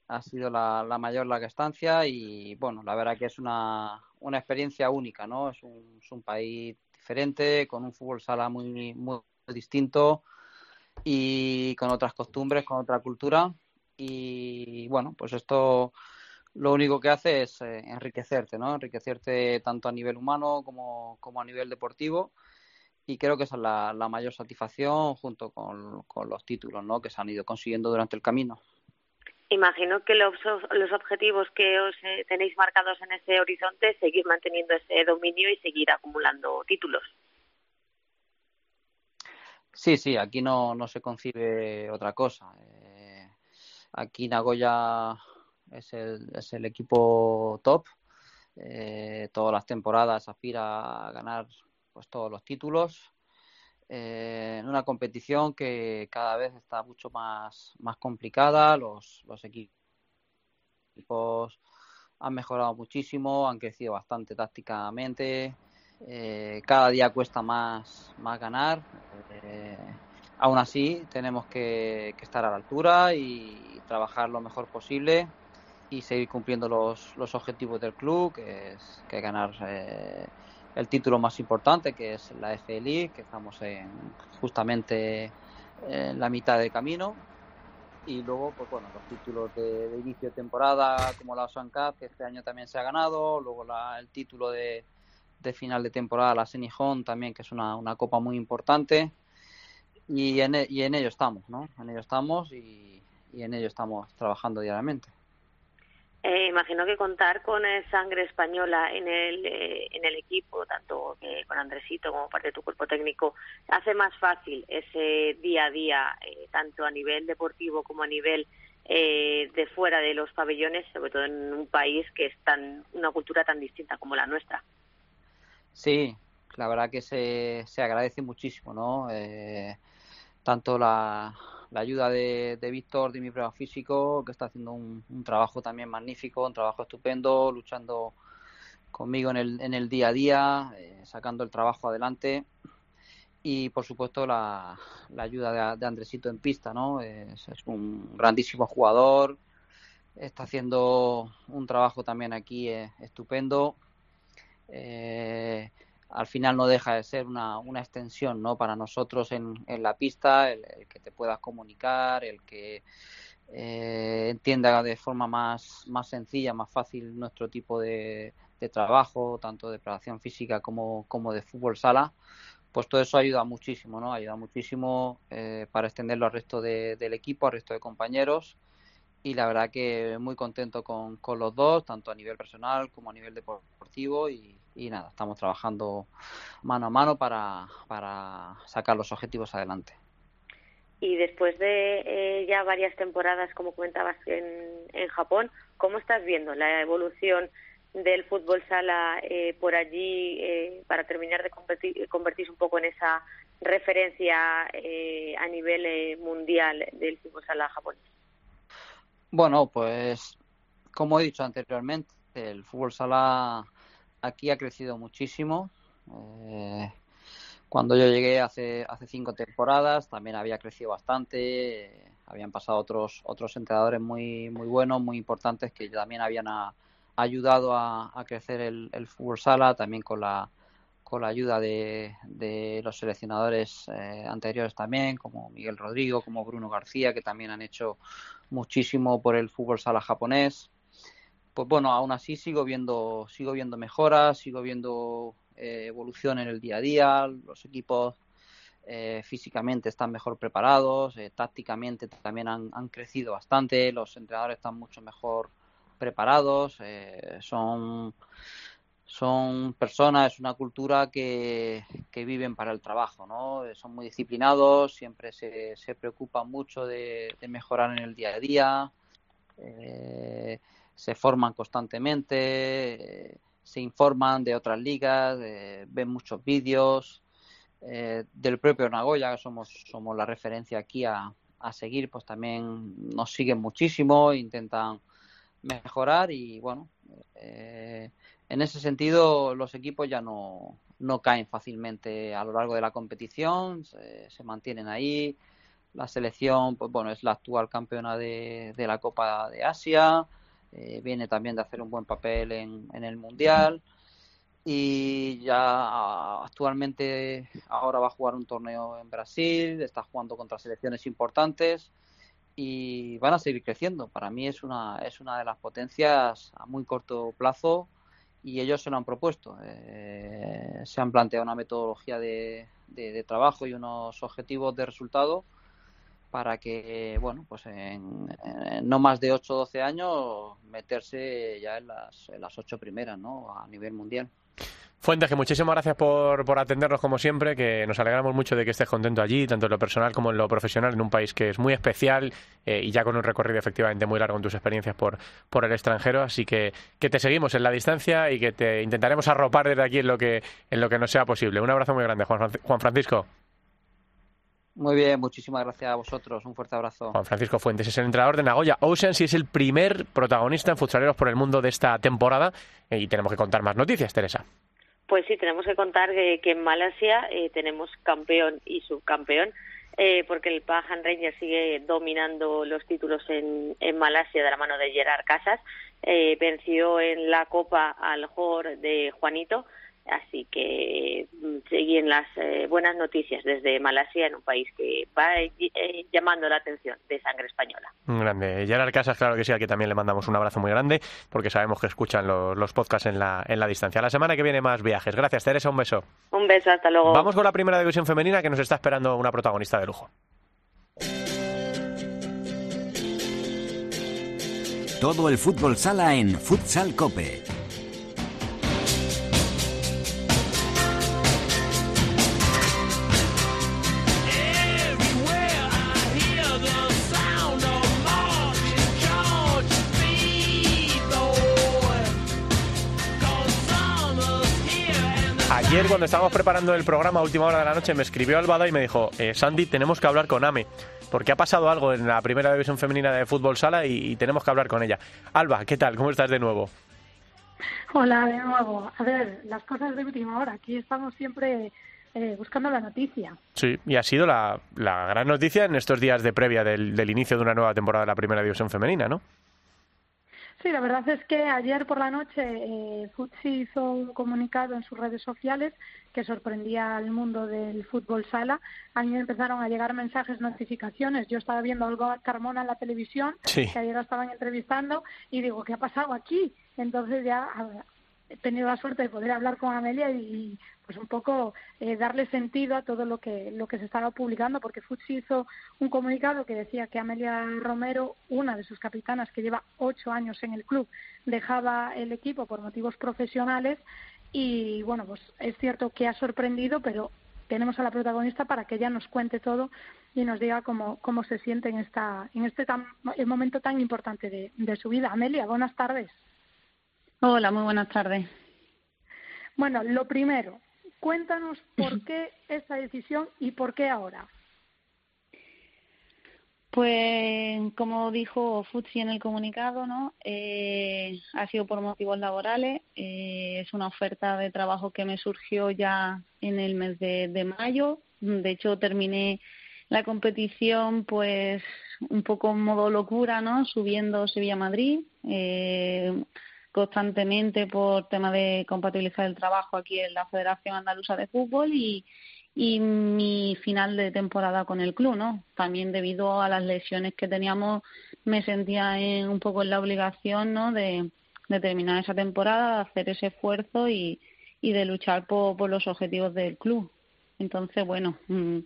ha sido la, mayor larga estancia y bueno, la verdad que es una, una experiencia única, ¿no? Es un, es un país diferente, con un fútbol sala muy, muy distinto y con otras costumbres, con otra cultura. Y bueno, pues esto lo único que hace es eh, enriquecerte, ¿no? Enriquecerte tanto a nivel humano como, como a nivel deportivo. Y creo que esa es la, mayor satisfacción junto con, los títulos, ¿no? Que se han ido consiguiendo durante el camino. Imagino que los, los objetivos que os eh, tenéis marcados en ese horizonte es seguir manteniendo ese dominio y seguir acumulando títulos. Sí, sí, aquí no, no se concibe otra cosa. Eh, aquí Nagoya es el, es el equipo top. Eh, todas las temporadas aspira a ganar pues todos los títulos. Eh, en una competición que cada vez está mucho más, más complicada. Los, los equipos han mejorado muchísimo, han crecido bastante tácticamente. Eh, cada día cuesta más, más ganar. Eh, aún así, tenemos que, estar a la altura y trabajar lo mejor posible y seguir cumpliendo los, los objetivos del club, que es que ganar eh, el título más importante, que es la FLI, que estamos en, justamente en la mitad de camino. Y luego, pues bueno, los títulos de, inicio de temporada, como la Osan Cup, que este año también se ha ganado, luego el título de, de final de temporada, la Senijón también, que es una, una copa muy importante. Y en, y en ello estamos, ¿no? En ello estamos y, y en ello estamos trabajando diariamente. Eh, imagino que contar con sangre española en el, eh, en el equipo, tanto con Andresito como parte de tu cuerpo técnico, hace más fácil ese día a día, eh, tanto a nivel deportivo como a nivel de fuera de los pabellones, sobre todo en un país que es tan una cultura tan distinta como la nuestra. Sí, la verdad que se, se agradece muchísimo, ¿no? tanto la, la ayuda de, de Víctor, de mi prueba físico, que está haciendo un, trabajo también magnífico, un trabajo estupendo, luchando conmigo en el, en el día a día, eh, sacando el trabajo adelante. Y por supuesto la, la ayuda de, Andresito en pista, ¿no? Es, un grandísimo jugador, está haciendo un trabajo también aquí eh, estupendo. Eh, al final no deja de ser una, una extensión ¿no? para nosotros en, en la pista, el, que te puedas comunicar, el que eh, entienda de forma más, más sencilla, más fácil nuestro tipo de, de trabajo, tanto de preparación física como, como de fútbol sala, pues todo eso ayuda muchísimo, ¿no? Ayuda muchísimo eh, para extenderlo al resto del equipo, al resto de compañeros y la verdad que muy contento con, con los dos, tanto a nivel personal como a nivel deportivo y, y nada, estamos trabajando mano a mano para, para sacar los objetivos adelante. Y después de eh, ya varias temporadas, como comentabas, en, en Japón, ¿cómo estás viendo la evolución del fútbol sala eh, por allí eh, para terminar de convertirse un poco en esa referencia a nivel mundial del fútbol sala japonés? Bueno, pues como he dicho anteriormente, el fútbol sala aquí ha crecido muchísimo. Eh, cuando yo llegué hace, hace cinco temporadas también había crecido bastante. habían pasado otros, otros entrenadores muy, muy buenos, muy importantes que también habían ayudado a, crecer el, fútbol sala, también con la, con la ayuda de, de los seleccionadores eh, anteriores también, como Miguel Rodrigo, como Bruno García, que también han hecho muchísimo por el fútbol sala japonés pues bueno, aún así sigo viendo, sigo viendo mejoras, sigo viendo eh, evolución en el día a día, los equipos eh, físicamente están mejor preparados, eh, tácticamente también han, crecido bastante, los entrenadores están mucho mejor preparados, son, son personas, es una cultura que, que, viven para el trabajo, ¿no? son muy disciplinados, siempre se, se preocupan mucho de, de mejorar en el día a día se forman constantemente, eh, se informan de otras ligas, ven muchos vídeos. Eh, del propio Nagoya, que somos, somos la referencia aquí a, a seguir, pues también nos siguen muchísimo, intentan mejorar y bueno, eh, en ese sentido los equipos ya no, no caen fácilmente a lo largo de la competición, se, mantienen ahí. La selección, pues bueno, es la actual campeona de, la Copa de Asia, eh, viene también de hacer un buen papel en, en, el Mundial y ya actualmente ahora va a jugar un torneo en Brasil, está jugando contra selecciones importantes y van a seguir creciendo. Para mí es una, es una de las potencias a muy corto plazo y ellos se lo han propuesto. Eh, se han planteado una metodología de, de, trabajo y unos objetivos de resultado para que, bueno, pues en, no más de 8 o 12 años meterse ya en las, en las ocho primeras, ¿no? A nivel mundial. Fuentes, que muchísimas gracias por, por, atendernos como siempre, que nos alegramos mucho de que estés contento allí, tanto en lo personal como en lo profesional, en un país que es muy especial eh, y ya con un recorrido efectivamente muy largo en tus experiencias por, por el extranjero. Así que, que te seguimos en la distancia y que te intentaremos arropar desde aquí en lo que, en lo que nos sea posible. Un abrazo muy grande, Juan Francisco. Muy bien, muchísimas gracias a vosotros. Un fuerte abrazo. Juan Francisco Fuentes es el entrenador de Nagoya Oceans y es el primer protagonista en Futsaleros por el Mundo de esta temporada. Y tenemos que contar más noticias, Teresa. Pues sí, tenemos que contar que, en Malasia eh, tenemos campeón y subcampeón, eh, porque el Pajan Ranger sigue dominando los títulos en, en Malasia de la mano de Gerard Casas. Eh, venció en la Copa al JOR de Juanito Así que mm, siguen las eh, buenas noticias desde Malasia, en un país que va eh, llamando la atención de sangre española. Grande. Gerard Casas, claro que sí, aquí también le mandamos un abrazo muy grande, porque sabemos que escuchan los, podcasts en la, en la distancia. La semana que viene más viajes. Gracias, Teresa, un beso. Un beso, hasta luego. Vamos con la primera división femenina que nos está esperando una protagonista de lujo. Todo el fútbol sala en Futsal Cope Ayer cuando estábamos preparando el programa a última hora de la noche me escribió Albada y me dijo, eh, Sandy, tenemos que hablar con Ame, porque ha pasado algo en la primera división femenina de fútbol sala y, tenemos que hablar con ella. Alba, ¿qué tal? ¿Cómo estás de nuevo? Hola, de nuevo. A ver, las cosas de última hora. Aquí estamos siempre eh, buscando la noticia. Sí, y ha sido la, gran noticia en estos días de previa del, del inicio de una nueva temporada de la primera división femenina, ¿no? Sí, la verdad es que ayer por la noche eh, Futsi hizo un comunicado en sus redes sociales que sorprendía al mundo del fútbol sala. A mí me empezaron a llegar mensajes, notificaciones. Yo estaba viendo algo a Carmona en la televisión, que ayer lo estaban entrevistando, y digo, ¿qué ha pasado aquí? Entonces ya he tenido la suerte de poder hablar con Amelia y pues un poco eh, darle sentido a todo lo que lo que se estaba publicando porque Futsi hizo un comunicado que decía que Amelia Romero una de sus capitanas que lleva ocho años en el club dejaba el equipo por motivos profesionales y bueno pues es cierto que ha sorprendido pero tenemos a la protagonista para que ella nos cuente todo y nos diga cómo, cómo se siente en esta en este tan, el momento tan importante de, de su vida Amelia buenas tardes Hola, muy buenas tardes. Bueno, lo primero, cuéntanos por qué esta decisión y por qué ahora. Pues, como dijo Futsi en el comunicado, ¿no? Eh, ha sido por motivos laborales. Eh, es una oferta de trabajo que me surgió ya en el mes de, de mayo. De hecho, terminé la competición, pues, un poco en modo locura, ¿no? Subiendo Sevilla-Madrid. Eh, constantemente por tema de compatibilizar el trabajo aquí en la Federación Andaluza de Fútbol y, y mi final de temporada con el club, ¿no? También debido a las lesiones que teníamos, me sentía en, un poco en la obligación, ¿no? De, terminar esa temporada, de hacer ese esfuerzo y, y de luchar por, por los objetivos del club. Entonces, bueno, mm,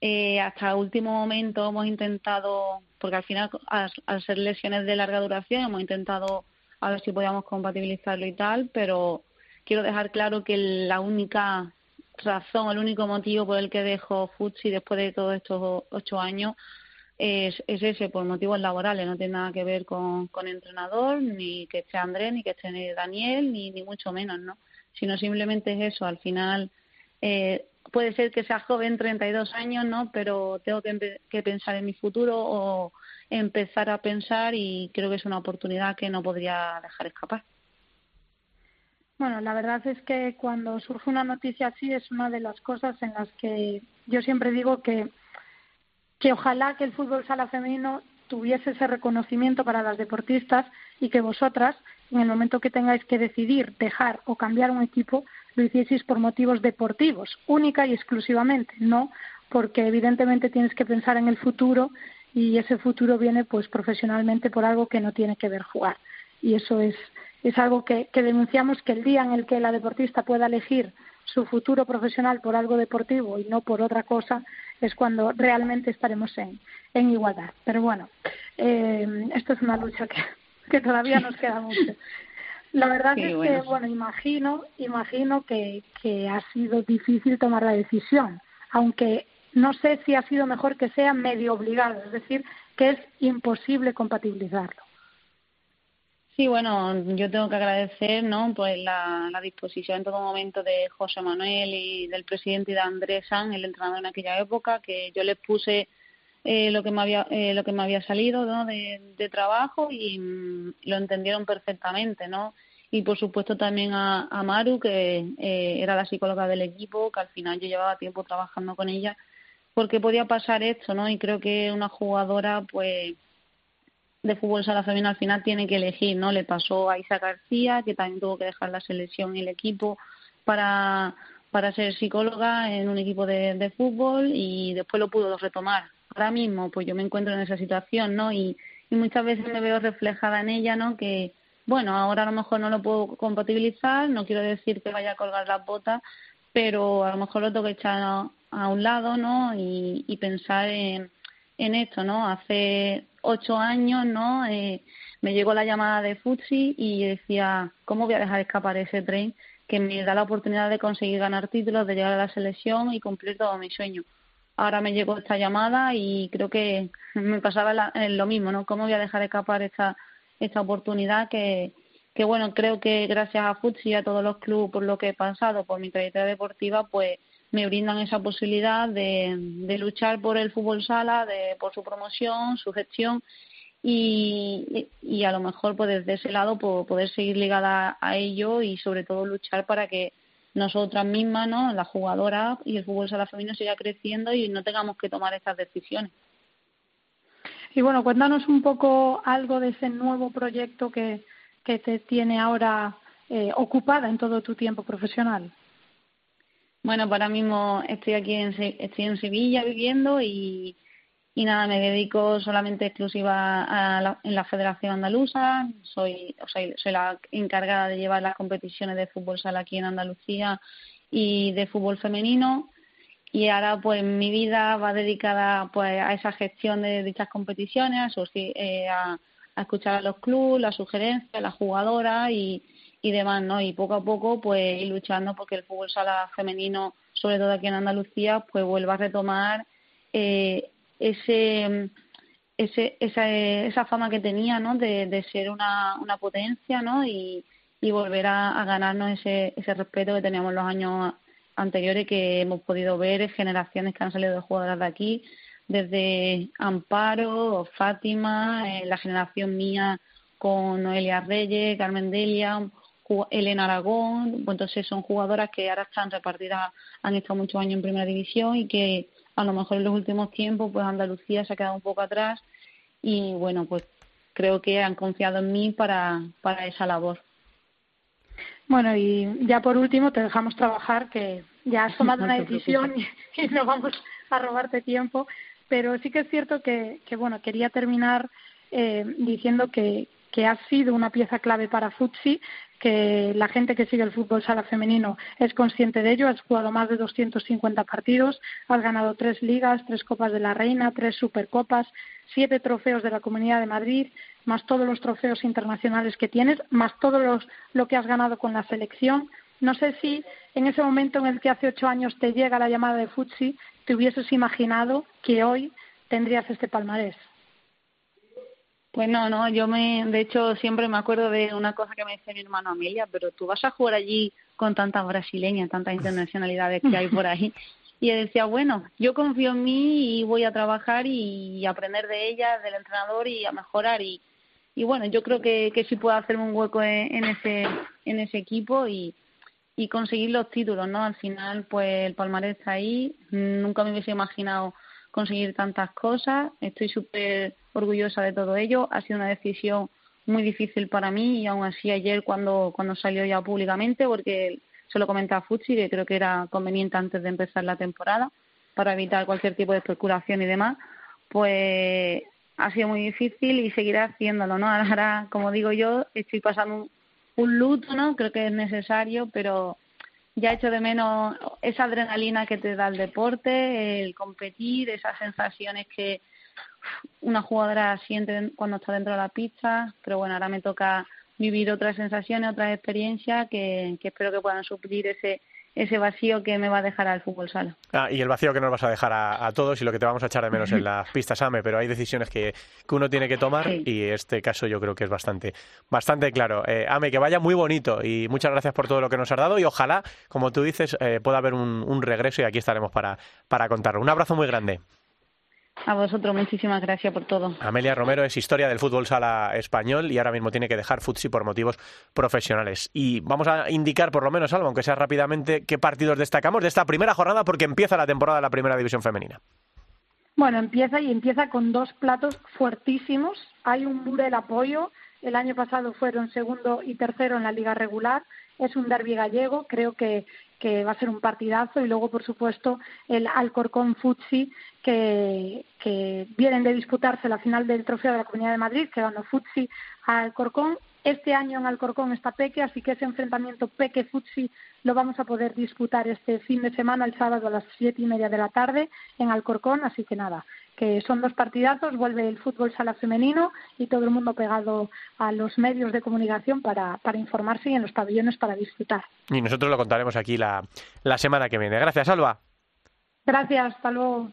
eh, hasta el último momento hemos intentado, porque al final, al ser lesiones de larga duración, hemos intentado a ver si podíamos compatibilizarlo y tal, pero quiero dejar claro que la única razón, el único motivo por el que dejo Futsi después de todos estos ocho años es, es ese, por motivos laborales, no tiene nada que ver con, con entrenador, ni que esté Andrés, ni que esté Daniel, ni, ni mucho menos, ¿no? Sino simplemente es eso, al final eh, puede ser que sea joven, 32 años, ¿no? Pero tengo que, que pensar en mi futuro o empezar a pensar y creo que es una oportunidad que no podría dejar escapar. Bueno, la verdad es que cuando surge una noticia así es una de las cosas en las que yo siempre digo que, que ojalá que el fútbol sala femenino tuviese ese reconocimiento para las deportistas y que vosotras, en el momento que tengáis que decidir dejar o cambiar un equipo, lo hicieseis por motivos deportivos, única y exclusivamente, no porque evidentemente tienes que pensar en el futuro y ese futuro viene pues profesionalmente por algo que no tiene que ver jugar. Y eso es, es algo que, que denunciamos que el día en el que la deportista pueda elegir su futuro profesional por algo deportivo y no por otra cosa, es cuando realmente estaremos en, en igualdad. Pero bueno, eh, esto es una lucha que, que todavía nos queda mucho. La verdad es que, bueno, imagino, imagino que, que ha sido difícil tomar la decisión, aunque no sé si ha sido mejor que sea medio obligado, es decir, que es imposible compatibilizarlo. Sí, bueno, yo tengo que agradecer, ¿no? Pues la, disposición en todo momento de José Manuel y del presidente y de Andrés San, el entrenador en aquella época, que yo les puse eh, lo que me había eh, lo que me había salido ¿no? de, trabajo y mm, lo entendieron perfectamente, ¿no? Y por supuesto también a, a Maru, que eh, era la psicóloga del equipo, que al final yo llevaba tiempo trabajando con ella, porque podía pasar esto, ¿no? Y creo que una jugadora, pues de fútbol sala femenina al final tiene que elegir, ¿no? Le pasó a Isa García, que también tuvo que dejar la selección y el equipo para, para ser psicóloga en un equipo de, de fútbol y después lo pudo retomar. Ahora mismo, pues yo me encuentro en esa situación, ¿no? Y, y muchas veces me veo reflejada en ella, ¿no? Que, bueno, ahora a lo mejor no lo puedo compatibilizar, no quiero decir que vaya a colgar las botas, pero a lo mejor lo tengo que echar a, un lado, ¿no? Y, pensar en, en esto, ¿no? Hace ocho años, ¿no? Eh, me llegó la llamada de Futsi y decía, ¿cómo voy a dejar escapar ese tren que me da la oportunidad de conseguir ganar títulos, de llegar a la selección y cumplir todos mis sueños? Ahora me llegó esta llamada y creo que me pasaba lo mismo, ¿no? ¿Cómo voy a dejar escapar esta, esta oportunidad que, que, bueno, creo que gracias a Futsi y a todos los clubes por lo que he pasado, por mi trayectoria deportiva, pues me brindan esa posibilidad de, luchar por el fútbol sala, de, por su promoción, su gestión y, y a lo mejor pues desde ese lado poder seguir ligada a ello y sobre todo luchar para que nosotras mismas, ¿no? las jugadoras y el fútbol sala femenino siga creciendo y no tengamos que tomar estas decisiones. Y bueno, cuéntanos un poco algo de ese nuevo proyecto que, que te tiene ahora eh, ocupada en todo tu tiempo profesional. Bueno, ahora mismo estoy aquí en, estoy en Sevilla viviendo y, y nada, me dedico solamente exclusiva a la, en la Federación Andaluza. Soy, o sea, soy la encargada de llevar las competiciones de fútbol sala aquí en Andalucía y de fútbol femenino. Y ahora, pues, mi vida va dedicada pues a esa gestión de dichas competiciones, eh, a, a escuchar a los clubes, las sugerencias, las jugadoras y, demás, ¿no? Y poco a poco, pues ir luchando porque el fútbol sala femenino, sobre todo aquí en Andalucía, pues vuelva a retomar eh, ese, ese, esa, esa fama que tenía, ¿no? De, ser una, una potencia, ¿no? Y, y volver a, a ganarnos ese, ese respeto que teníamos los años anteriores que hemos podido ver generaciones que han salido de jugadoras de aquí, desde Amparo, Fátima, eh, la generación mía con Noelia Reyes, Carmen Delia, Elena Aragón, entonces son jugadoras que ahora están repartidas, han estado muchos años en primera división y que a lo mejor en los últimos tiempos pues Andalucía se ha quedado un poco atrás y bueno pues creo que han confiado en mí para, para esa labor. Bueno, y ya por último te dejamos trabajar, que ya has tomado una decisión y, no vamos a robarte tiempo, pero sí que es cierto que, que bueno, quería terminar eh, diciendo que, has sido una pieza clave para Futsi, que la gente que sigue el fútbol sala femenino es consciente de ello. Has jugado más de 250 partidos, has ganado tres ligas, tres Copas de la Reina, tres Supercopas, siete trofeos de la Comunidad de Madrid, más todos los trofeos internacionales que tienes, más todo lo que has ganado con la selección. No sé si en ese momento en el que hace ocho años te llega la llamada de Futsi, te hubieses imaginado que hoy tendrías este palmarés. Pues no, no, yo me, de hecho, siempre me acuerdo de una cosa que me dice mi hermano Amelia, pero tú vas a jugar allí con tantas brasileñas, tantas internacionalidades que hay por ahí. Y él decía, bueno, yo confío en mí y voy a trabajar y aprender de ella, del entrenador y a mejorar. Y, y bueno, yo creo que, que sí puedo hacerme un hueco en, ese, en ese equipo y, y conseguir los títulos, ¿no? Al final, pues el palmarés está ahí. Nunca me hubiese imaginado conseguir tantas cosas. Estoy súper orgullosa de todo ello. Ha sido una decisión muy difícil para mí y aún así ayer cuando, cuando salió ya públicamente, porque se lo comenté a Futsi que creo que era conveniente antes de empezar la temporada para evitar cualquier tipo de especulación y demás, pues ha sido muy difícil y seguirá haciéndolo, ¿no? Ahora, como digo yo, estoy pasando un, luto, ¿no? Creo que es necesario, pero ya echo de menos esa adrenalina que te da el deporte, el competir, esas sensaciones que una jugadora siente cuando está dentro de la pista, pero bueno, ahora me toca vivir otras sensaciones, otras experiencias que, que espero que puedan suplir ese ese vacío que me va a dejar al fútbol sala. Ah, y el vacío que nos vas a dejar a, todos y lo que te vamos a echar de menos en las pistas AME, pero hay decisiones que, que uno tiene que tomar y este caso yo creo que es bastante, bastante claro. Eh, Ame, que vaya muy bonito y muchas gracias por todo lo que nos has dado y ojalá, como tú dices, eh, pueda haber un, un, regreso y aquí estaremos para, para contarlo. Un abrazo muy grande. A vosotros, muchísimas gracias por todo. Amelia Romero es historia del fútbol sala español y ahora mismo tiene que dejar Futsi por motivos profesionales. Y vamos a indicar, por lo menos algo, aunque sea rápidamente, qué partidos destacamos de esta primera jornada porque empieza la temporada de la primera división femenina. Bueno, empieza y empieza con dos platos fuertísimos. Hay un Burel apoyo. El año pasado fueron segundo y tercero en la liga regular. Es un derby gallego. Creo que que va a ser un partidazo y luego por supuesto el Alcorcón Futsi que, vienen de disputarse la final del trofeo de la Comunidad de Madrid que ganó Futsi a Alcorcón este año en Alcorcón está Peque, así que ese enfrentamiento Peque-Futsi lo vamos a poder disputar este fin de semana, el sábado a las siete y media de la tarde en Alcorcón, así que nada, que son dos partidazos, vuelve el fútbol sala femenino y todo el mundo pegado a los medios de comunicación para, para informarse y en los pabellones para disfrutar. Y nosotros lo contaremos aquí la, la semana que viene. Gracias, Alba. Gracias, hasta luego.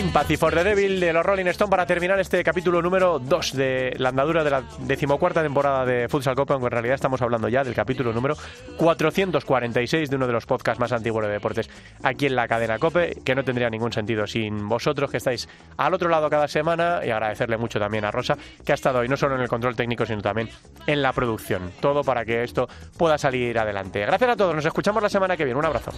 Sympathy for the Devil de los Rolling Stone para terminar este capítulo número 2 de la andadura de la decimocuarta temporada de Futsal Copa, aunque en realidad estamos hablando ya del capítulo número 446 de uno de los podcasts más antiguos de deportes aquí en la cadena Cope, que no tendría ningún sentido sin vosotros que estáis al otro lado cada semana y agradecerle mucho también a Rosa que ha estado hoy no solo en el control técnico sino también en la producción. Todo para que esto pueda salir adelante. Gracias a todos, nos escuchamos la semana que viene. Un abrazo.